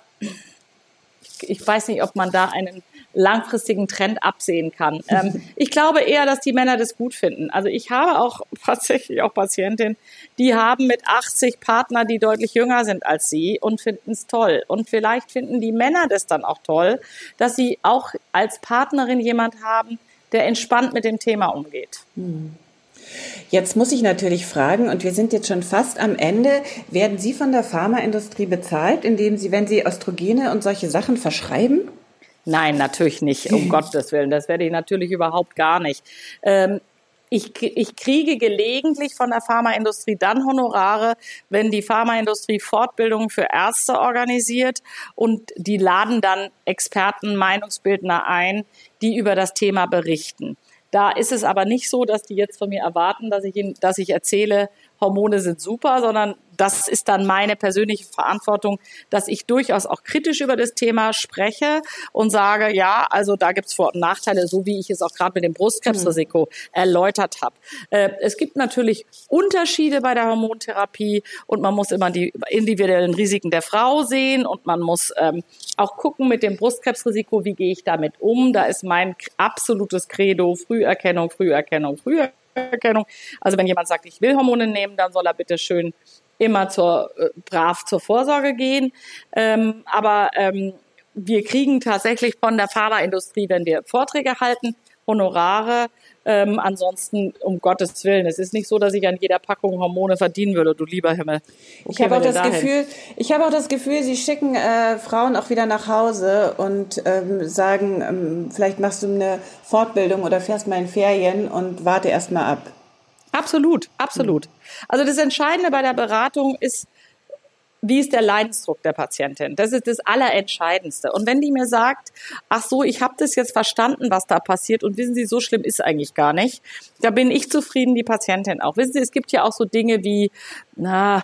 ich weiß nicht, ob man da einen langfristigen Trend absehen kann. Ähm, ich glaube eher, dass die Männer das gut finden. Also ich habe auch tatsächlich auch Patientinnen, die haben mit 80 Partner, die deutlich jünger sind als sie und finden es toll. Und vielleicht finden die Männer das dann auch toll, dass sie auch als Partnerin jemand haben, der entspannt mit dem Thema umgeht. Hm. Jetzt muss ich natürlich fragen, und wir sind jetzt schon fast am Ende, werden Sie von der Pharmaindustrie bezahlt, indem Sie, wenn Sie Östrogene und solche Sachen verschreiben? Nein, natürlich nicht, um Gottes Willen. Das werde ich natürlich überhaupt gar nicht. Ähm, ich, ich kriege gelegentlich von der Pharmaindustrie dann Honorare, wenn die Pharmaindustrie Fortbildungen für Ärzte organisiert und die laden dann Experten, Meinungsbildner ein, die über das Thema berichten. Da ist es aber nicht so, dass die jetzt von mir erwarten, dass ich, ihnen, dass ich erzähle, Hormone sind super, sondern das ist dann meine persönliche Verantwortung, dass ich durchaus auch kritisch über das Thema spreche und sage, ja, also da gibt es Vor- und Nachteile, so wie ich es auch gerade mit dem Brustkrebsrisiko mhm. erläutert habe. Äh, es gibt natürlich Unterschiede bei der Hormontherapie und man muss immer die individuellen Risiken der Frau sehen und man muss ähm, auch gucken mit dem Brustkrebsrisiko, wie gehe ich damit um. Da ist mein absolutes Credo Früherkennung, Früherkennung, Früherkennung. Also wenn jemand sagt, ich will Hormone nehmen, dann soll er bitte schön immer zur, äh, brav zur Vorsorge gehen. Ähm, aber ähm, wir kriegen tatsächlich von der Pharmaindustrie, wenn wir Vorträge halten, Honorare. Ähm, ansonsten, um Gottes Willen, es ist nicht so, dass ich an jeder Packung Hormone verdienen würde, du lieber Himmel. ich habe auch das Gefühl, ich habe auch das Gefühl, sie schicken äh, Frauen auch wieder nach Hause und ähm, sagen, ähm, vielleicht machst du eine Fortbildung oder fährst mal in Ferien und warte erst mal ab. Absolut, absolut. Also das Entscheidende bei der Beratung ist, wie ist der Leidensdruck der Patientin? Das ist das Allerentscheidendste. Und wenn die mir sagt, ach so, ich habe das jetzt verstanden, was da passiert und wissen Sie, so schlimm ist eigentlich gar nicht, da bin ich zufrieden, die Patientin auch. Wissen Sie, es gibt ja auch so Dinge wie, na,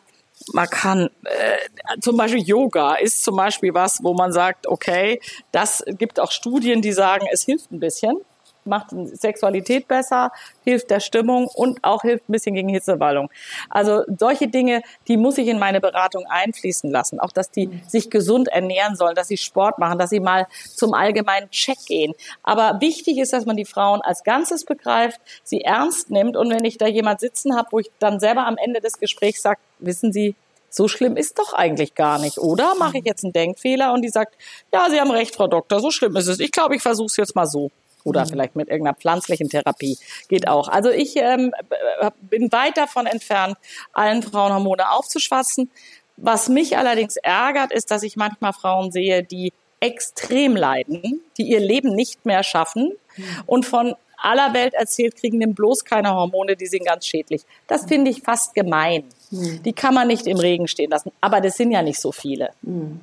man kann äh, zum Beispiel Yoga ist zum Beispiel was, wo man sagt, okay, das gibt auch Studien, die sagen, es hilft ein bisschen macht Sexualität besser, hilft der Stimmung und auch hilft ein bisschen gegen Hitzewallung. Also solche Dinge, die muss ich in meine Beratung einfließen lassen. Auch, dass die sich gesund ernähren sollen, dass sie Sport machen, dass sie mal zum allgemeinen Check gehen. Aber wichtig ist, dass man die Frauen als Ganzes begreift, sie ernst nimmt und wenn ich da jemand sitzen habe, wo ich dann selber am Ende des Gesprächs sage, wissen Sie, so schlimm ist doch eigentlich gar nicht, oder? Mache ich jetzt einen Denkfehler und die sagt, ja, Sie haben recht, Frau Doktor, so schlimm ist es. Ich glaube, ich versuche es jetzt mal so. Oder mhm. vielleicht mit irgendeiner pflanzlichen Therapie. Geht auch. Also ich ähm, bin weit davon entfernt, allen Frauen Hormone aufzuschwatzen. Was mich allerdings ärgert, ist, dass ich manchmal Frauen sehe, die extrem leiden, die ihr Leben nicht mehr schaffen mhm. und von aller Welt erzählt kriegen, nimm bloß keine Hormone, die sind ganz schädlich. Das finde ich fast gemein. Mhm. Die kann man nicht im Regen stehen lassen. Aber das sind ja nicht so viele. Mhm.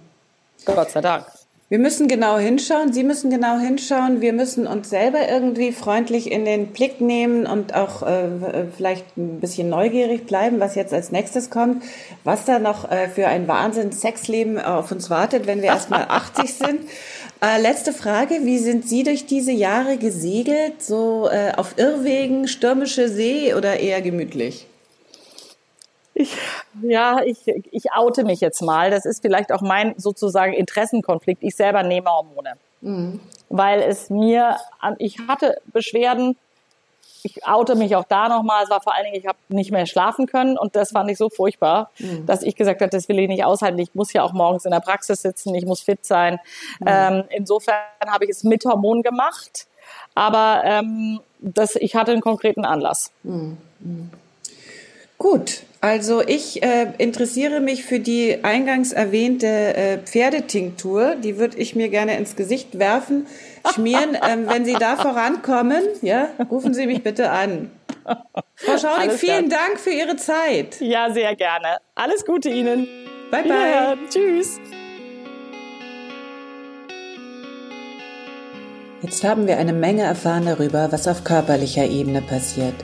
Gott sei Dank. Wir müssen genau hinschauen, Sie müssen genau hinschauen, wir müssen uns selber irgendwie freundlich in den Blick nehmen und auch äh, vielleicht ein bisschen neugierig bleiben, was jetzt als nächstes kommt, was da noch äh, für ein Wahnsinn Sexleben auf uns wartet, wenn wir erstmal 80 sind. Äh, letzte Frage, wie sind Sie durch diese Jahre gesegelt, so äh, auf Irrwegen, stürmische See oder eher gemütlich? Ich, ja, ich, ich oute mich jetzt mal. Das ist vielleicht auch mein sozusagen Interessenkonflikt. Ich selber nehme Hormone. Mhm. Weil es mir, ich hatte Beschwerden, ich oute mich auch da nochmal. Es war vor allen Dingen, ich habe nicht mehr schlafen können und das fand ich so furchtbar, mhm. dass ich gesagt habe, das will ich nicht aushalten. Ich muss ja auch morgens in der Praxis sitzen, ich muss fit sein. Mhm. Ähm, insofern habe ich es mit Hormonen gemacht, aber ähm, das, ich hatte einen konkreten Anlass. Mhm. mhm. Gut, also ich äh, interessiere mich für die eingangs erwähnte äh, Pferdetinktur. Die würde ich mir gerne ins Gesicht werfen, schmieren. ähm, wenn Sie da vorankommen, ja, rufen Sie mich bitte an. Frau Schaudig, vielen Dank für Ihre Zeit. Ja, sehr gerne. Alles Gute Ihnen. Bye bye. Ja, tschüss. Jetzt haben wir eine Menge erfahren darüber, was auf körperlicher Ebene passiert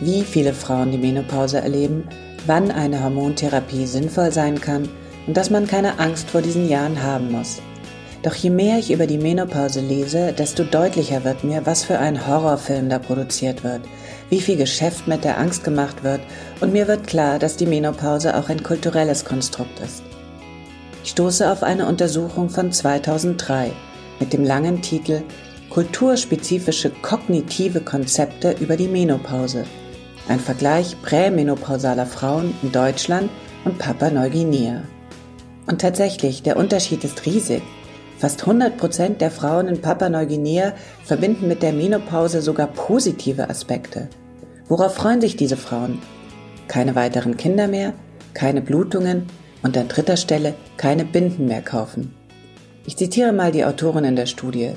wie viele Frauen die Menopause erleben, wann eine Hormontherapie sinnvoll sein kann und dass man keine Angst vor diesen Jahren haben muss. Doch je mehr ich über die Menopause lese, desto deutlicher wird mir, was für ein Horrorfilm da produziert wird, wie viel Geschäft mit der Angst gemacht wird und mir wird klar, dass die Menopause auch ein kulturelles Konstrukt ist. Ich stoße auf eine Untersuchung von 2003 mit dem langen Titel Kulturspezifische kognitive Konzepte über die Menopause – ein Vergleich prämenopausaler Frauen in Deutschland und Papua-Neuguinea. Und tatsächlich, der Unterschied ist riesig. Fast 100 Prozent der Frauen in Papua-Neuguinea verbinden mit der Menopause sogar positive Aspekte. Worauf freuen sich diese Frauen? Keine weiteren Kinder mehr, keine Blutungen und an dritter Stelle keine Binden mehr kaufen. Ich zitiere mal die Autorin in der Studie.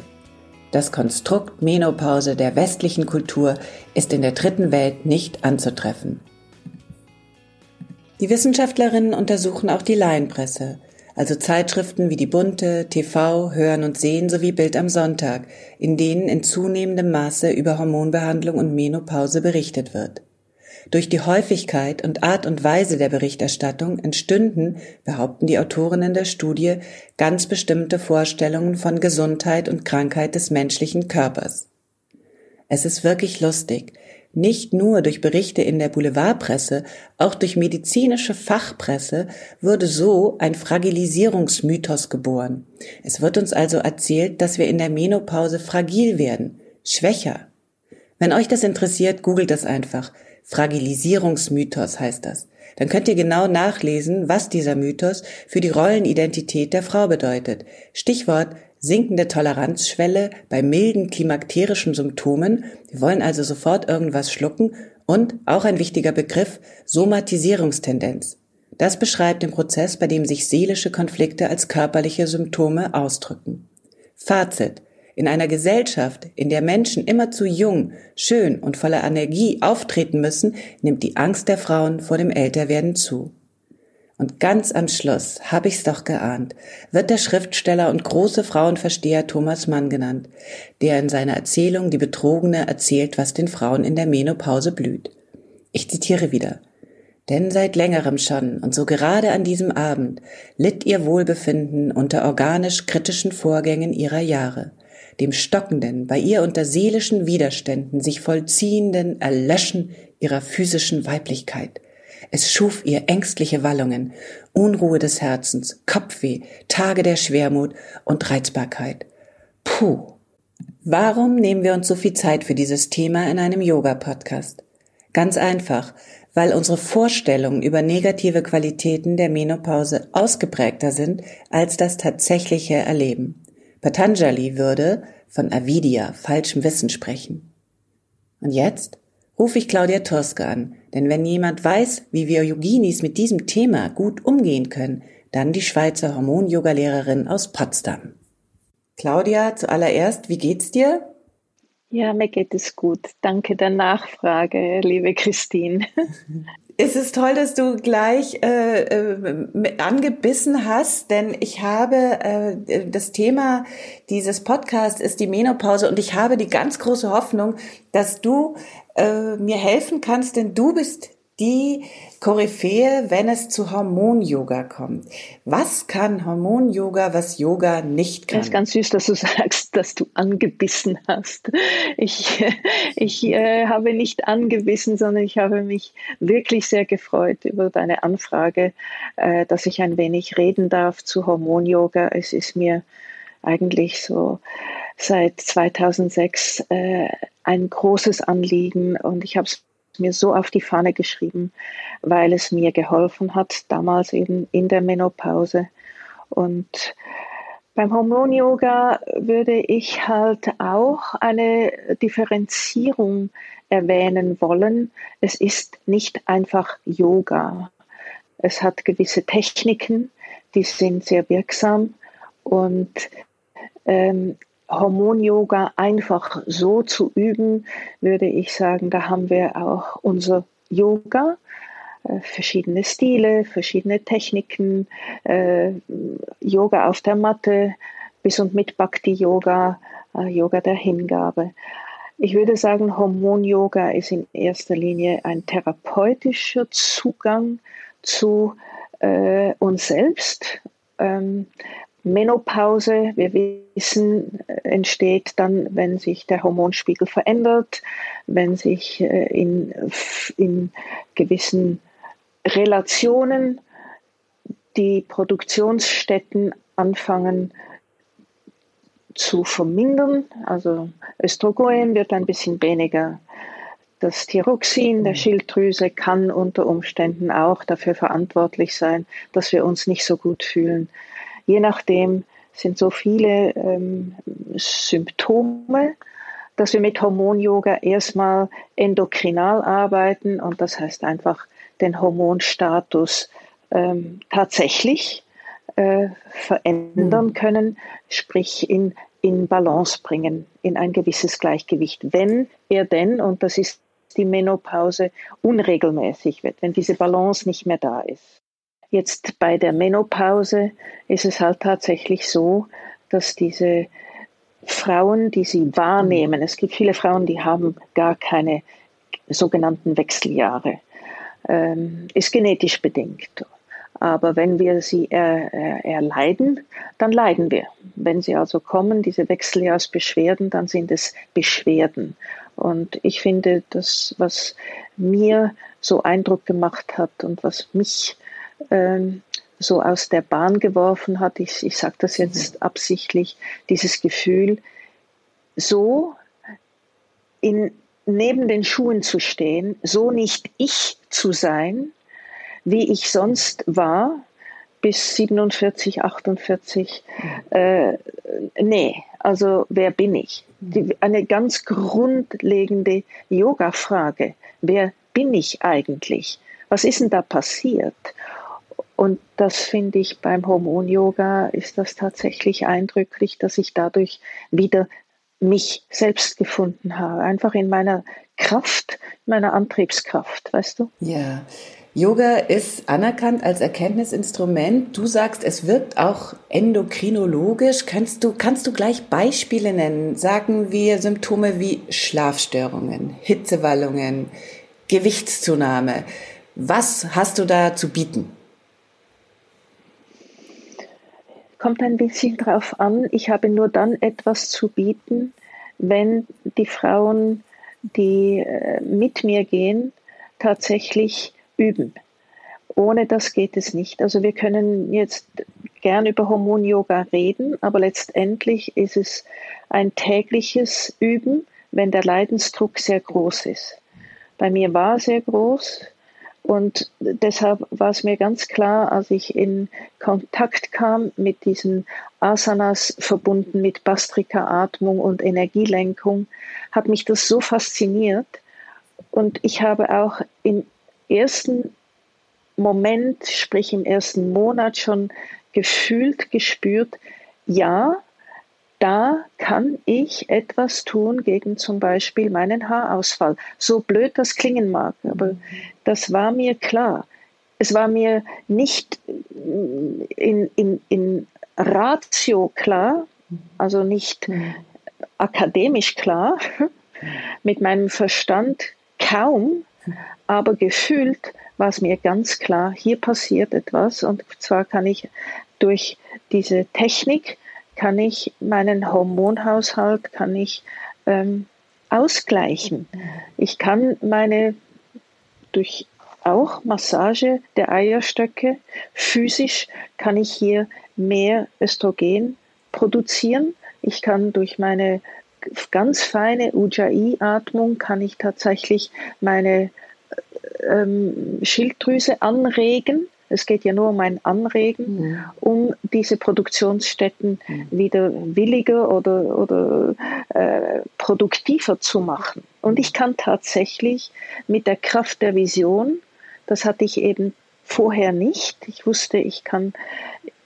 Das Konstrukt Menopause der westlichen Kultur ist in der dritten Welt nicht anzutreffen. Die Wissenschaftlerinnen untersuchen auch die Laienpresse, also Zeitschriften wie die Bunte, TV, Hören und Sehen sowie Bild am Sonntag, in denen in zunehmendem Maße über Hormonbehandlung und Menopause berichtet wird. Durch die Häufigkeit und Art und Weise der Berichterstattung entstünden, behaupten die Autorinnen der Studie, ganz bestimmte Vorstellungen von Gesundheit und Krankheit des menschlichen Körpers. Es ist wirklich lustig. Nicht nur durch Berichte in der Boulevardpresse, auch durch medizinische Fachpresse wurde so ein Fragilisierungsmythos geboren. Es wird uns also erzählt, dass wir in der Menopause fragil werden, schwächer. Wenn euch das interessiert, googelt das einfach. Fragilisierungsmythos heißt das. Dann könnt ihr genau nachlesen, was dieser Mythos für die Rollenidentität der Frau bedeutet. Stichwort sinkende Toleranzschwelle bei milden klimakterischen Symptomen. Wir wollen also sofort irgendwas schlucken. Und auch ein wichtiger Begriff, Somatisierungstendenz. Das beschreibt den Prozess, bei dem sich seelische Konflikte als körperliche Symptome ausdrücken. Fazit. In einer Gesellschaft, in der Menschen immer zu jung, schön und voller Energie auftreten müssen, nimmt die Angst der Frauen vor dem Älterwerden zu. Und ganz am Schluss, hab ich's doch geahnt, wird der Schriftsteller und große Frauenversteher Thomas Mann genannt, der in seiner Erzählung Die Betrogene erzählt, was den Frauen in der Menopause blüht. Ich zitiere wieder. Denn seit längerem schon und so gerade an diesem Abend litt ihr Wohlbefinden unter organisch kritischen Vorgängen ihrer Jahre dem stockenden, bei ihr unter seelischen Widerständen sich vollziehenden Erlöschen ihrer physischen Weiblichkeit. Es schuf ihr ängstliche Wallungen, Unruhe des Herzens, Kopfweh, Tage der Schwermut und Reizbarkeit. Puh. Warum nehmen wir uns so viel Zeit für dieses Thema in einem Yoga-Podcast? Ganz einfach, weil unsere Vorstellungen über negative Qualitäten der Menopause ausgeprägter sind als das tatsächliche Erleben. Patanjali würde, von Avidia, falschem Wissen sprechen. Und jetzt rufe ich Claudia Turske an, denn wenn jemand weiß, wie wir Yoginis mit diesem Thema gut umgehen können, dann die Schweizer Hormon-Yoga-Lehrerin aus Potsdam. Claudia, zuallererst, wie geht's dir? Ja, mir geht es gut. Danke der Nachfrage, liebe Christine. Es ist toll, dass du gleich äh, äh, angebissen hast, denn ich habe äh, das Thema dieses Podcasts ist die Menopause und ich habe die ganz große Hoffnung, dass du äh, mir helfen kannst, denn du bist die Koryphäe, wenn es zu Hormon-Yoga kommt. Was kann Hormon-Yoga, was Yoga nicht kann? Es ist ganz süß, dass du sagst, dass du angebissen hast. Ich, ich äh, habe nicht angebissen, sondern ich habe mich wirklich sehr gefreut über deine Anfrage, äh, dass ich ein wenig reden darf zu Hormon-Yoga. Es ist mir eigentlich so seit 2006 äh, ein großes Anliegen und ich habe es mir so auf die Fahne geschrieben, weil es mir geholfen hat, damals eben in der Menopause. Und beim Hormon-Yoga würde ich halt auch eine Differenzierung erwähnen wollen. Es ist nicht einfach Yoga. Es hat gewisse Techniken, die sind sehr wirksam und ähm, Hormon-Yoga einfach so zu üben, würde ich sagen, da haben wir auch unser Yoga, äh, verschiedene Stile, verschiedene Techniken, äh, Yoga auf der Matte bis und mit Bhakti-Yoga, äh, Yoga der Hingabe. Ich würde sagen, Hormon-Yoga ist in erster Linie ein therapeutischer Zugang zu äh, uns selbst. Ähm, Menopause, wir wissen, entsteht dann, wenn sich der Hormonspiegel verändert, wenn sich äh, in, in gewissen Relationen die Produktionsstätten anfangen zu vermindern. Also Östrogen wird ein bisschen weniger. Das Thyroxin der Schilddrüse kann unter Umständen auch dafür verantwortlich sein, dass wir uns nicht so gut fühlen je nachdem sind so viele ähm, Symptome, dass wir mit Hormon-Yoga erstmal endokrinal arbeiten und das heißt einfach den Hormonstatus ähm, tatsächlich äh, verändern mhm. können, sprich in, in Balance bringen, in ein gewisses Gleichgewicht. Wenn er denn, und das ist die Menopause, unregelmäßig wird, wenn diese Balance nicht mehr da ist. Jetzt bei der Menopause ist es halt tatsächlich so, dass diese Frauen, die sie wahrnehmen, es gibt viele Frauen, die haben gar keine sogenannten Wechseljahre, ähm, ist genetisch bedingt. Aber wenn wir sie er, er, erleiden, dann leiden wir. Wenn sie also kommen, diese Wechseljahrsbeschwerden, dann sind es Beschwerden. Und ich finde, das, was mir so Eindruck gemacht hat und was mich ähm, so aus der Bahn geworfen hat, ich, ich sage das jetzt absichtlich, dieses Gefühl, so in, neben den Schuhen zu stehen, so nicht ich zu sein, wie ich sonst war, bis 47, 48. Äh, nee, also wer bin ich? Die, eine ganz grundlegende Yoga-Frage. Wer bin ich eigentlich? Was ist denn da passiert? Und das finde ich beim Hormon-Yoga ist das tatsächlich eindrücklich, dass ich dadurch wieder mich selbst gefunden habe. Einfach in meiner Kraft, meiner Antriebskraft, weißt du? Ja. Yoga ist anerkannt als Erkenntnisinstrument. Du sagst, es wirkt auch endokrinologisch. Kannst du, kannst du gleich Beispiele nennen? Sagen wir Symptome wie Schlafstörungen, Hitzewallungen, Gewichtszunahme. Was hast du da zu bieten? Kommt ein bisschen drauf an. Ich habe nur dann etwas zu bieten, wenn die Frauen, die äh, mit mir gehen, tatsächlich üben. Ohne das geht es nicht. Also wir können jetzt gern über Hormon-Yoga reden, aber letztendlich ist es ein tägliches Üben, wenn der Leidensdruck sehr groß ist. Bei mir war er sehr groß Und deshalb war es mir ganz klar, als ich in Kontakt kam mit diesen Asanas verbunden mit Bastrika-Atmung und Energielenkung, hat mich das so fasziniert. Und ich habe auch im ersten Moment, sprich im ersten Monat schon gefühlt, gespürt, ja, da kann ich etwas tun gegen zum Beispiel meinen Haarausfall. So blöd das klingen mag, aber das war mir klar. Es war mir nicht in, in, in Ratio klar, also nicht akademisch klar, mit meinem Verstand kaum, aber gefühlt war es mir ganz klar, hier passiert etwas und zwar kann ich durch diese Technik kann ich meinen Hormonhaushalt, kann ich ähm, ausgleichen. Ich kann meine durch auch Massage der Eierstöcke, physisch kann ich hier mehr Östrogen produzieren. Ich kann durch meine ganz feine Ujjayi-Atmung kann ich tatsächlich meine ähm, Schilddrüse anregen. Es geht ja nur um ein Anregen, mhm. um diese Produktionsstätten mhm. wieder williger oder, oder äh, produktiver zu machen. Und ich kann tatsächlich mit der Kraft der Vision, das hatte ich eben vorher nicht. Ich wusste, ich kann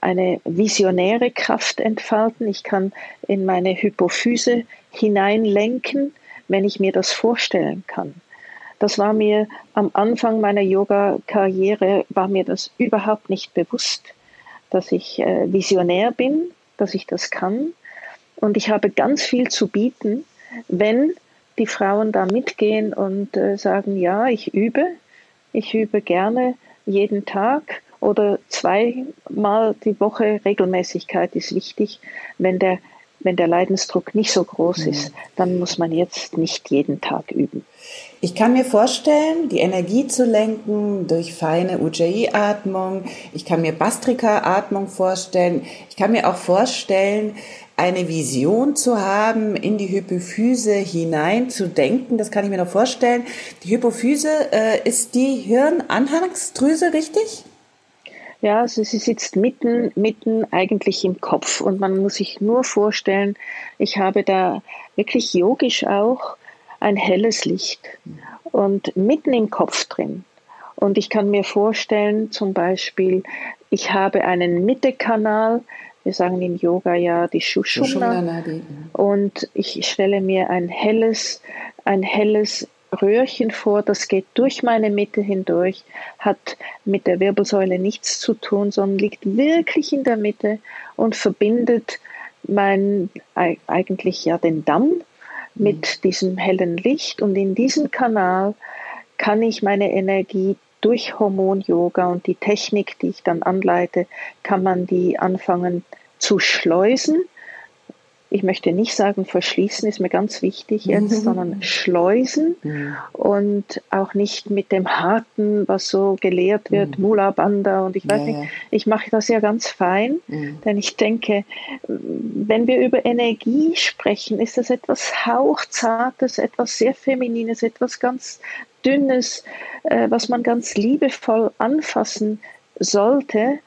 eine visionäre Kraft entfalten. Ich kann in meine Hypophyse hineinlenken, wenn ich mir das vorstellen kann. Das war mir am Anfang meiner Yoga-Karriere, war mir das überhaupt nicht bewusst, dass ich äh, visionär bin, dass ich das kann. Und ich habe ganz viel zu bieten, wenn die Frauen da mitgehen und äh, sagen, ja, ich übe, ich übe gerne jeden Tag oder zweimal die Woche Regelmäßigkeit ist wichtig, wenn der wenn der Leidensdruck nicht so groß ist, dann muss man jetzt nicht jeden Tag üben. Ich kann mir vorstellen, die Energie zu lenken durch feine Ujjayi-Atmung. Ich kann mir Bastrika-Atmung vorstellen. Ich kann mir auch vorstellen, eine Vision zu haben, in die Hypophyse hinein zu denken. Das kann ich mir noch vorstellen. Die Hypophyse äh, ist die Hirnanhangsdrüse, richtig? Ja, also sie sitzt mitten, mitten eigentlich im Kopf. Und man muss sich nur vorstellen, ich habe da wirklich yogisch auch ein helles Licht. Und mitten im Kopf drin. Und ich kann mir vorstellen, zum Beispiel, ich habe einen Mittekanal, wir sagen im Yoga ja die Shushumna, und ich stelle mir ein helles, ein helles Röhrchen vor, das geht durch meine Mitte hindurch, hat mit der Wirbelsäule nichts zu tun, sondern liegt wirklich in der Mitte und verbindet mein eigentlich ja den Damm mit mhm. diesem hellen Licht und in diesem Kanal kann ich meine Energie durch Hormon-Yoga und die Technik, die ich dann anleite, kann man die anfangen zu schleusen ich möchte nicht sagen verschließen, ist mir ganz wichtig jetzt, mhm. sondern schleusen mhm. und auch nicht mit dem harten, was so gelehrt wird, mhm. Mula Banda und ich weiß ja, nicht, ich mache das ja ganz fein, mhm. denn ich denke, wenn wir über Energie sprechen, ist das etwas hauchzartes, etwas sehr feminines, etwas ganz dünnes, äh, was man ganz liebevoll anfassen sollte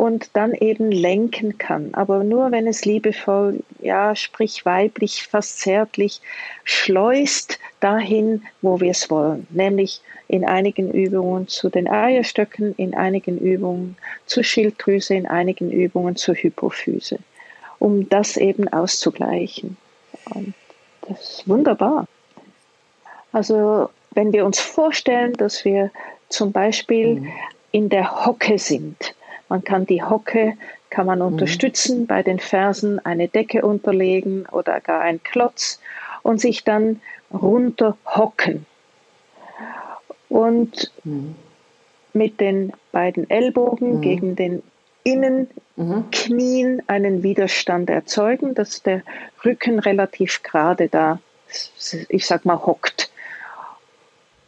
und dann eben lenken kann. Aber nur wenn es liebevoll, ja, sprich weiblich, fast zärtlich, schleust dahin, wo wir es wollen, nämlich in einigen Übungen zu den Eierstöcken, in einigen Übungen zur Schilddrüse, in einigen Übungen zur Hypophyse, um das eben auszugleichen. Und das ist wunderbar. Also wenn wir uns vorstellen, dass wir zum Beispiel mhm. in der Hocke sind, man kann die Hocke kann man mhm. unterstützen, mhm. bei den Fersen eine Decke unterlegen oder gar ein Klotz und sich dann runter hocken. Und mhm. mit den beiden Ellbogen mhm. gegen den Innenknien mhm. einen Widerstand erzeugen, dass der Rücken relativ gerade da, ich sag mal, hockt.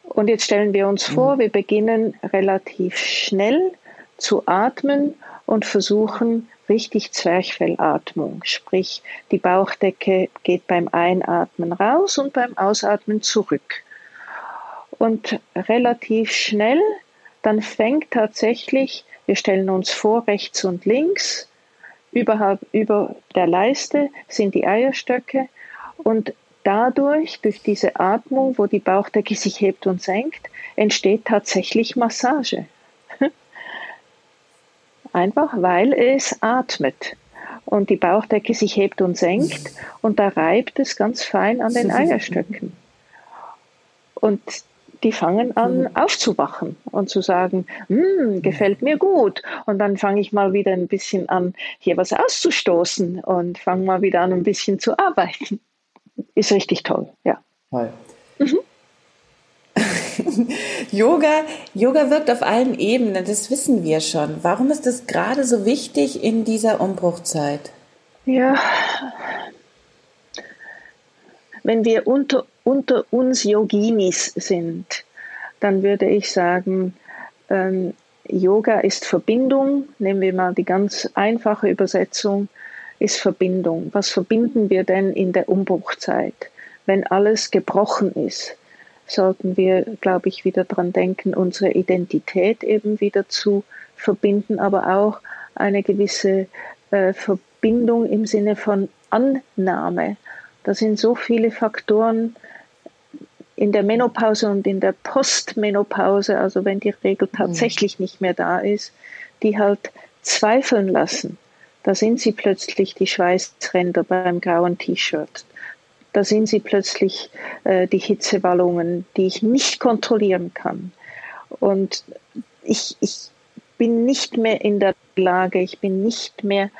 Und jetzt stellen wir uns vor, mhm. wir beginnen relativ schnell zu atmen und versuchen richtig Zwerchfellatmung, sprich die Bauchdecke geht beim Einatmen raus und beim Ausatmen zurück. Und relativ schnell dann fängt tatsächlich, wir stellen uns vor, rechts und links, überhalb, über der Leiste sind die Eierstöcke und dadurch, durch diese Atmung, wo die Bauchdecke sich hebt und senkt, entsteht tatsächlich Massage. Einfach weil es atmet und die Bauchdecke sich hebt und senkt und da reibt es ganz fein an den Eierstöcken. Und die fangen an aufzuwachen und zu sagen, hm, gefällt mir gut. Und dann fange ich mal wieder ein bisschen an, hier was auszustoßen und fange mal wieder an, ein bisschen zu arbeiten. Ist richtig toll, ja. Toll. Mhm. Yoga, Yoga wirkt auf allen Ebenen, das wissen wir schon. Warum ist es gerade so wichtig in dieser Umbruchzeit? Ja, wenn wir unter, unter uns Yoginis sind, dann würde ich sagen, ähm, Yoga ist Verbindung. Nehmen wir mal die ganz einfache Übersetzung, ist Verbindung. Was verbinden wir denn in der Umbruchzeit? Wenn alles gebrochen ist, sollten wir, glaube ich, wieder daran denken, unsere Identität eben wieder zu verbinden, aber auch eine gewisse äh, Verbindung im Sinne von Annahme. Da sind so viele Faktoren in der Menopause und in der Postmenopause, also wenn die Regel mhm. tatsächlich nicht mehr da ist, die halt zweifeln lassen. Da sind sie plötzlich die Schweißränder beim grauen T-Shirt. Da sind sie plötzlich äh, die Hitzewallungen, die ich nicht kontrollieren kann. Und ich, ich bin nicht mehr in der Lage, ich bin nicht mehr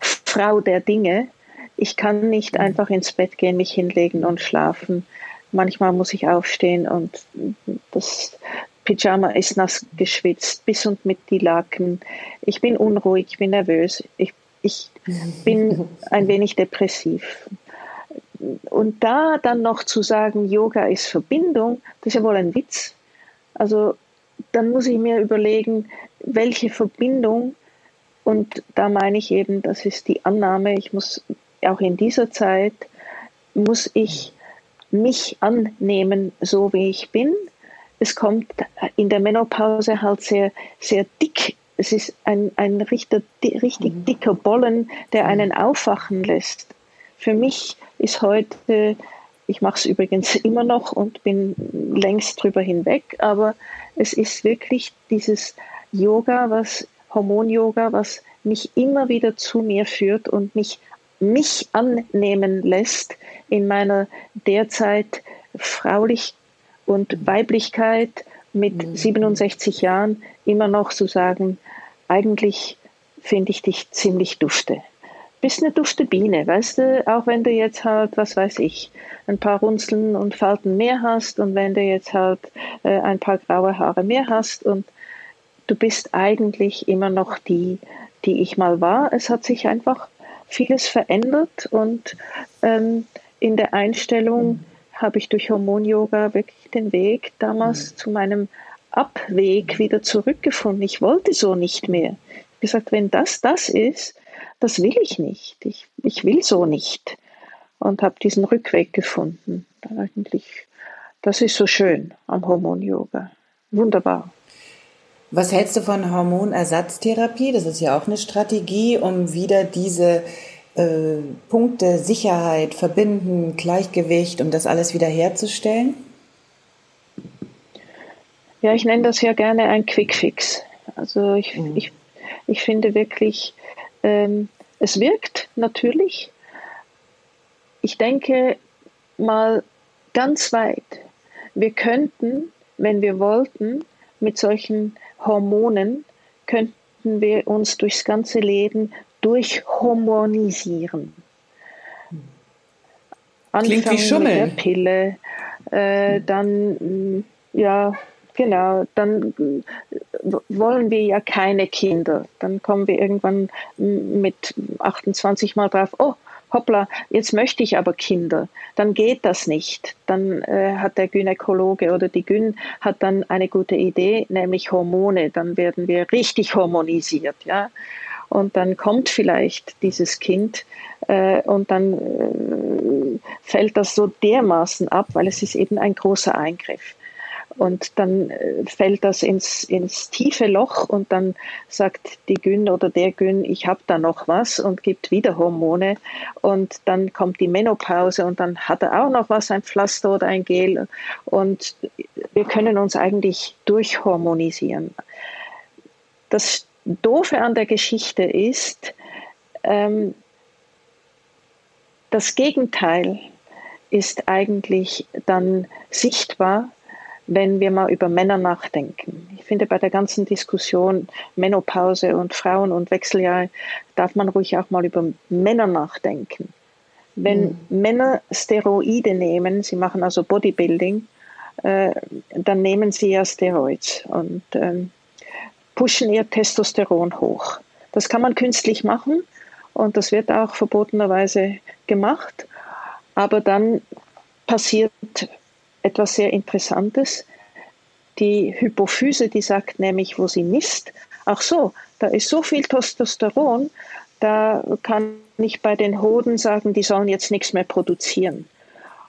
Frau der Dinge, ich kann nicht mhm. einfach ins Bett gehen, mich hinlegen und schlafen. Manchmal muss ich aufstehen und das Pyjama ist nass geschwitzt, bis und mit die Laken. Ich bin unruhig, ich bin nervös, ich, ich bin ein wenig depressiv. Und da dann noch zu sagen, Yoga ist Verbindung, das ist ja wohl ein Witz. Also dann muss ich mir überlegen, welche Verbindung, und da meine ich eben, das ist die Annahme, ich muss auch in dieser Zeit muss ich mich annehmen, so wie ich bin. Es kommt in der Menopause halt sehr, sehr dick. Es ist ein, ein richtig, richtig mhm. dicker Bollen, der mhm. einen aufwachen lässt. Für mich ist heute, ich mache es übrigens immer noch und bin längst drüber hinweg, aber es ist wirklich dieses Yoga, was Hormon-Yoga, was mich immer wieder zu mir führt und mich mich annehmen lässt in meiner derzeit Fraulich und Weiblichkeit mit 67 mhm. Jahren immer noch zu sagen, eigentlich finde ich dich ziemlich dufte. Bist eine dufte Biene, weißt du, auch wenn du jetzt halt, was weiß ich, ein paar Runzeln und Falten mehr hast und wenn du jetzt halt äh, ein paar graue Haare mehr hast und du bist eigentlich immer noch die, die ich mal war. Es hat sich einfach vieles verändert und ähm, in der Einstellung habe ich durch Hormon-Yoga wirklich den Weg damals mhm. zu meinem Abweg wieder zurückgefunden. Ich wollte so nicht mehr. Ich habe gesagt, wenn das das ist, das will ich nicht. Ich, ich will so nicht. Und habe diesen Rückweg gefunden. Eigentlich, das ist so schön am Hormon-Yoga. Wunderbar. Was hältst du von Hormonersatztherapie? Das ist ja auch eine Strategie, um wieder diese äh, Punkte Sicherheit, Verbinden, Gleichgewicht, um das alles wieder herzustellen? Ja, ich nenne das ja gerne ein Quickfix. Also ich, mhm. ich, ich finde wirklich, ähm, es wirkt natürlich. Ich denke mal ganz weit. Wir könnten, wenn wir wollten, mit solchen Hormonen könnten wir uns durchs ganze Leben durchhormonisieren. Klingt wie Schummeln. Mit der Pille, äh, dann, ja, genau, dann äh, wollen wir ja keine Kinder. Dann kommen wir irgendwann mit 28 Mal drauf, oh, hoppla, jetzt möchte ich aber Kinder, dann geht das nicht. Dann äh, hat der Gynäkologe oder die Gyn hat dann eine gute Idee, nämlich Hormone. Dann werden wir richtig hormonisiert, ja. Und dann kommt vielleicht dieses Kind äh, und dann äh, fällt das so dermaßen ab, weil es ist eben ein großer Eingriff. Und dann äh, fällt das ins, ins tiefe Loch und dann sagt die Gyn oder der Gyn, ich habe da noch was und gibt wieder Hormone. Und dann kommt die Menopause und dann hat er auch noch was, ein Pflaster oder ein Gel. Und wir können uns eigentlich durchhormonisieren. Das Doofe an der Geschichte ist, ähm, das Gegenteil ist eigentlich dann sichtbar, wenn wir mal über Männer nachdenken. Ich finde, bei der ganzen Diskussion Menopause und Frauen und Wechseljahre darf man ruhig auch mal über Männer nachdenken. Wenn mhm. Männer Steroide nehmen, sie machen also Bodybuilding, äh, dann nehmen sie ja Steroids und ähm, pushen ihr Testosteron hoch. Das kann man künstlich machen und das wird auch verbotenerweise gemacht. Aber dann passiert etwas sehr Interessantes. Die Hypophyse, die sagt nämlich, wo sie misst, ach so, da ist so viel Testosteron, da kann ich bei den Hoden sagen, die sollen jetzt nichts mehr produzieren.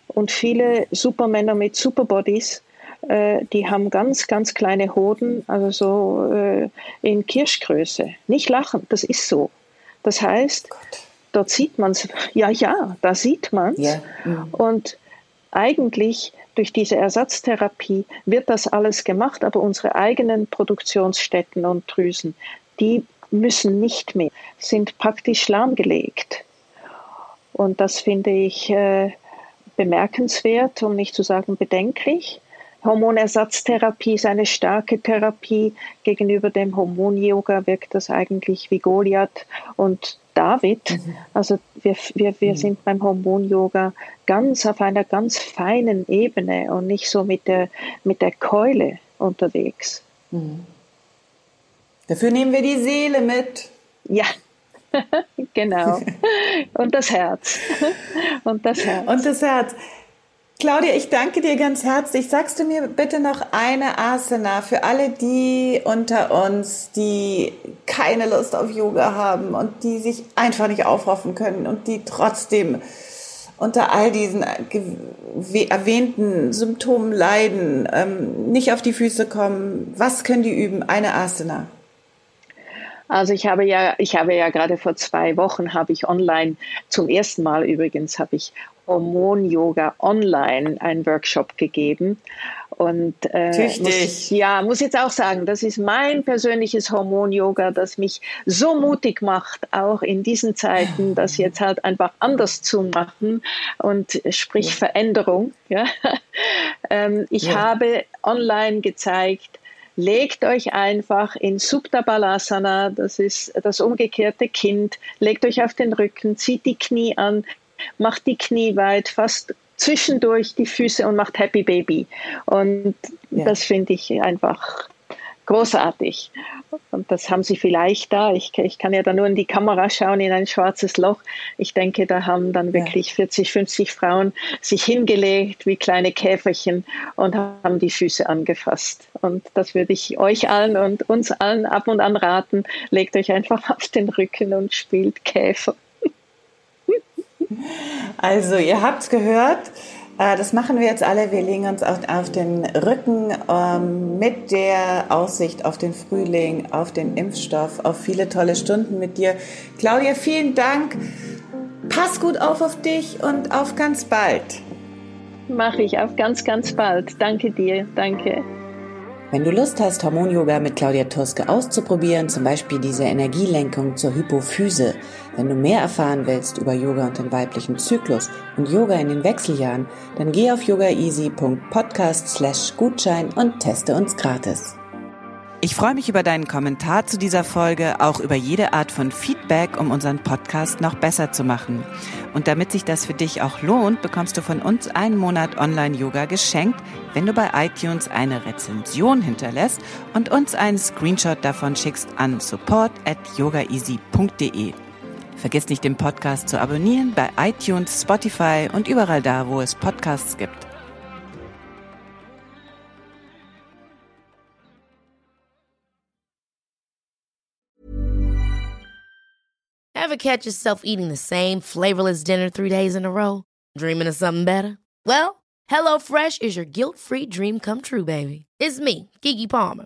Und viele Supermänner mit Superbodies, äh, die haben ganz, ganz kleine Hoden, also so äh, in Kirschgröße. Nicht lachen, das ist so. Das heißt, dort sieht man es, ja, ja, da sieht man es. Ja. Mhm. Und eigentlich durch diese Ersatztherapie wird das alles gemacht, aber unsere eigenen Produktionsstätten und Drüsen, die müssen nicht mehr, sind praktisch lahmgelegt. Und das finde ich äh, bemerkenswert, um nicht zu sagen bedenklich. Hormonersatztherapie ist eine starke Therapie. Gegenüber dem Hormon-Yoga wirkt das eigentlich wie Goliath und David. Mhm. Also wir, wir, wir mhm. sind beim Hormon-Yoga ganz auf einer ganz feinen Ebene und nicht so mit der, mit der Keule unterwegs. Mhm. Dafür nehmen wir die Seele mit. Ja, genau. Und das Herz. Und das Herz. Und das Herz. Claudia, ich danke dir ganz herzlich. Sagst du mir bitte noch eine Asana für alle die unter uns, die keine Lust auf Yoga haben und die sich einfach nicht aufraffen können und die trotzdem unter all diesen erwähnten Symptomen leiden, ähm, nicht auf die Füße kommen. Was können die üben? Eine Asana. Also ich habe ja, ich habe ja gerade vor zwei Wochen habe ich online zum ersten Mal übrigens habe ich Hormon-Yoga online einen Workshop gegeben. Und äh, muss, ja, muss jetzt auch sagen, das ist mein persönliches Hormon-Yoga, das mich so mutig macht, auch in diesen Zeiten, das jetzt halt einfach anders zu machen und sprich ja. Veränderung. Ja. ähm, ich ja. habe online gezeigt, legt euch einfach in Subta Balasana, das ist das umgekehrte Kind, legt euch auf den Rücken, zieht die Knie an, macht die Knie weit, fast zwischendurch die Füße und macht Happy Baby. Und ja. das finde ich einfach großartig. Und das haben sie vielleicht da. Ich, ich, kann ja da nur in die Kamera schauen, in ein schwarzes Loch. Ich denke, da haben dann wirklich ja. 40, 50 Frauen sich hingelegt wie kleine Käferchen und haben die Füße angefasst. Und das würde ich euch allen und uns allen ab und an raten. Legt euch einfach auf den Rücken und spielt Käfer. Also, ihr habt gehört. Äh, das machen wir jetzt alle. Wir legen uns auf, auf den Rücken ähm, mit der Aussicht auf den Frühling, auf den Impfstoff, auf viele tolle Stunden mit dir. Claudia, vielen Dank. Pass gut auf auf dich und auf ganz bald. Mache ich auf ganz, ganz bald. Danke dir. Danke. Wenn du Lust hast, Hormon-Yoga mit Claudia Tuske auszuprobieren, zum Beispiel diese Energielenkung zur Hypophyse, wenn du mehr erfahren willst über Yoga und den weiblichen Zyklus und Yoga in den Wechseljahren, dann geh auf yogaeasy.podcast Gutschein und teste uns gratis. Ich freue mich über deinen Kommentar zu dieser Folge, auch über jede Art von Feedback, um unseren Podcast noch besser zu machen. Und damit sich das für dich auch lohnt, bekommst du von uns einen Monat Online-Yoga geschenkt, wenn du bei iTunes eine Rezension hinterlässt und uns einen Screenshot davon schickst an support at yogaeasy.de. Vergiss nicht, den Podcast zu abonnieren bei iTunes, Spotify und überall da, wo es Podcasts gibt. Ever catch yourself eating the same flavorless dinner three days in a row? Dreaming of something better? Well, HelloFresh is your guilt-free dream come true, baby. It's me, Kiki Palmer.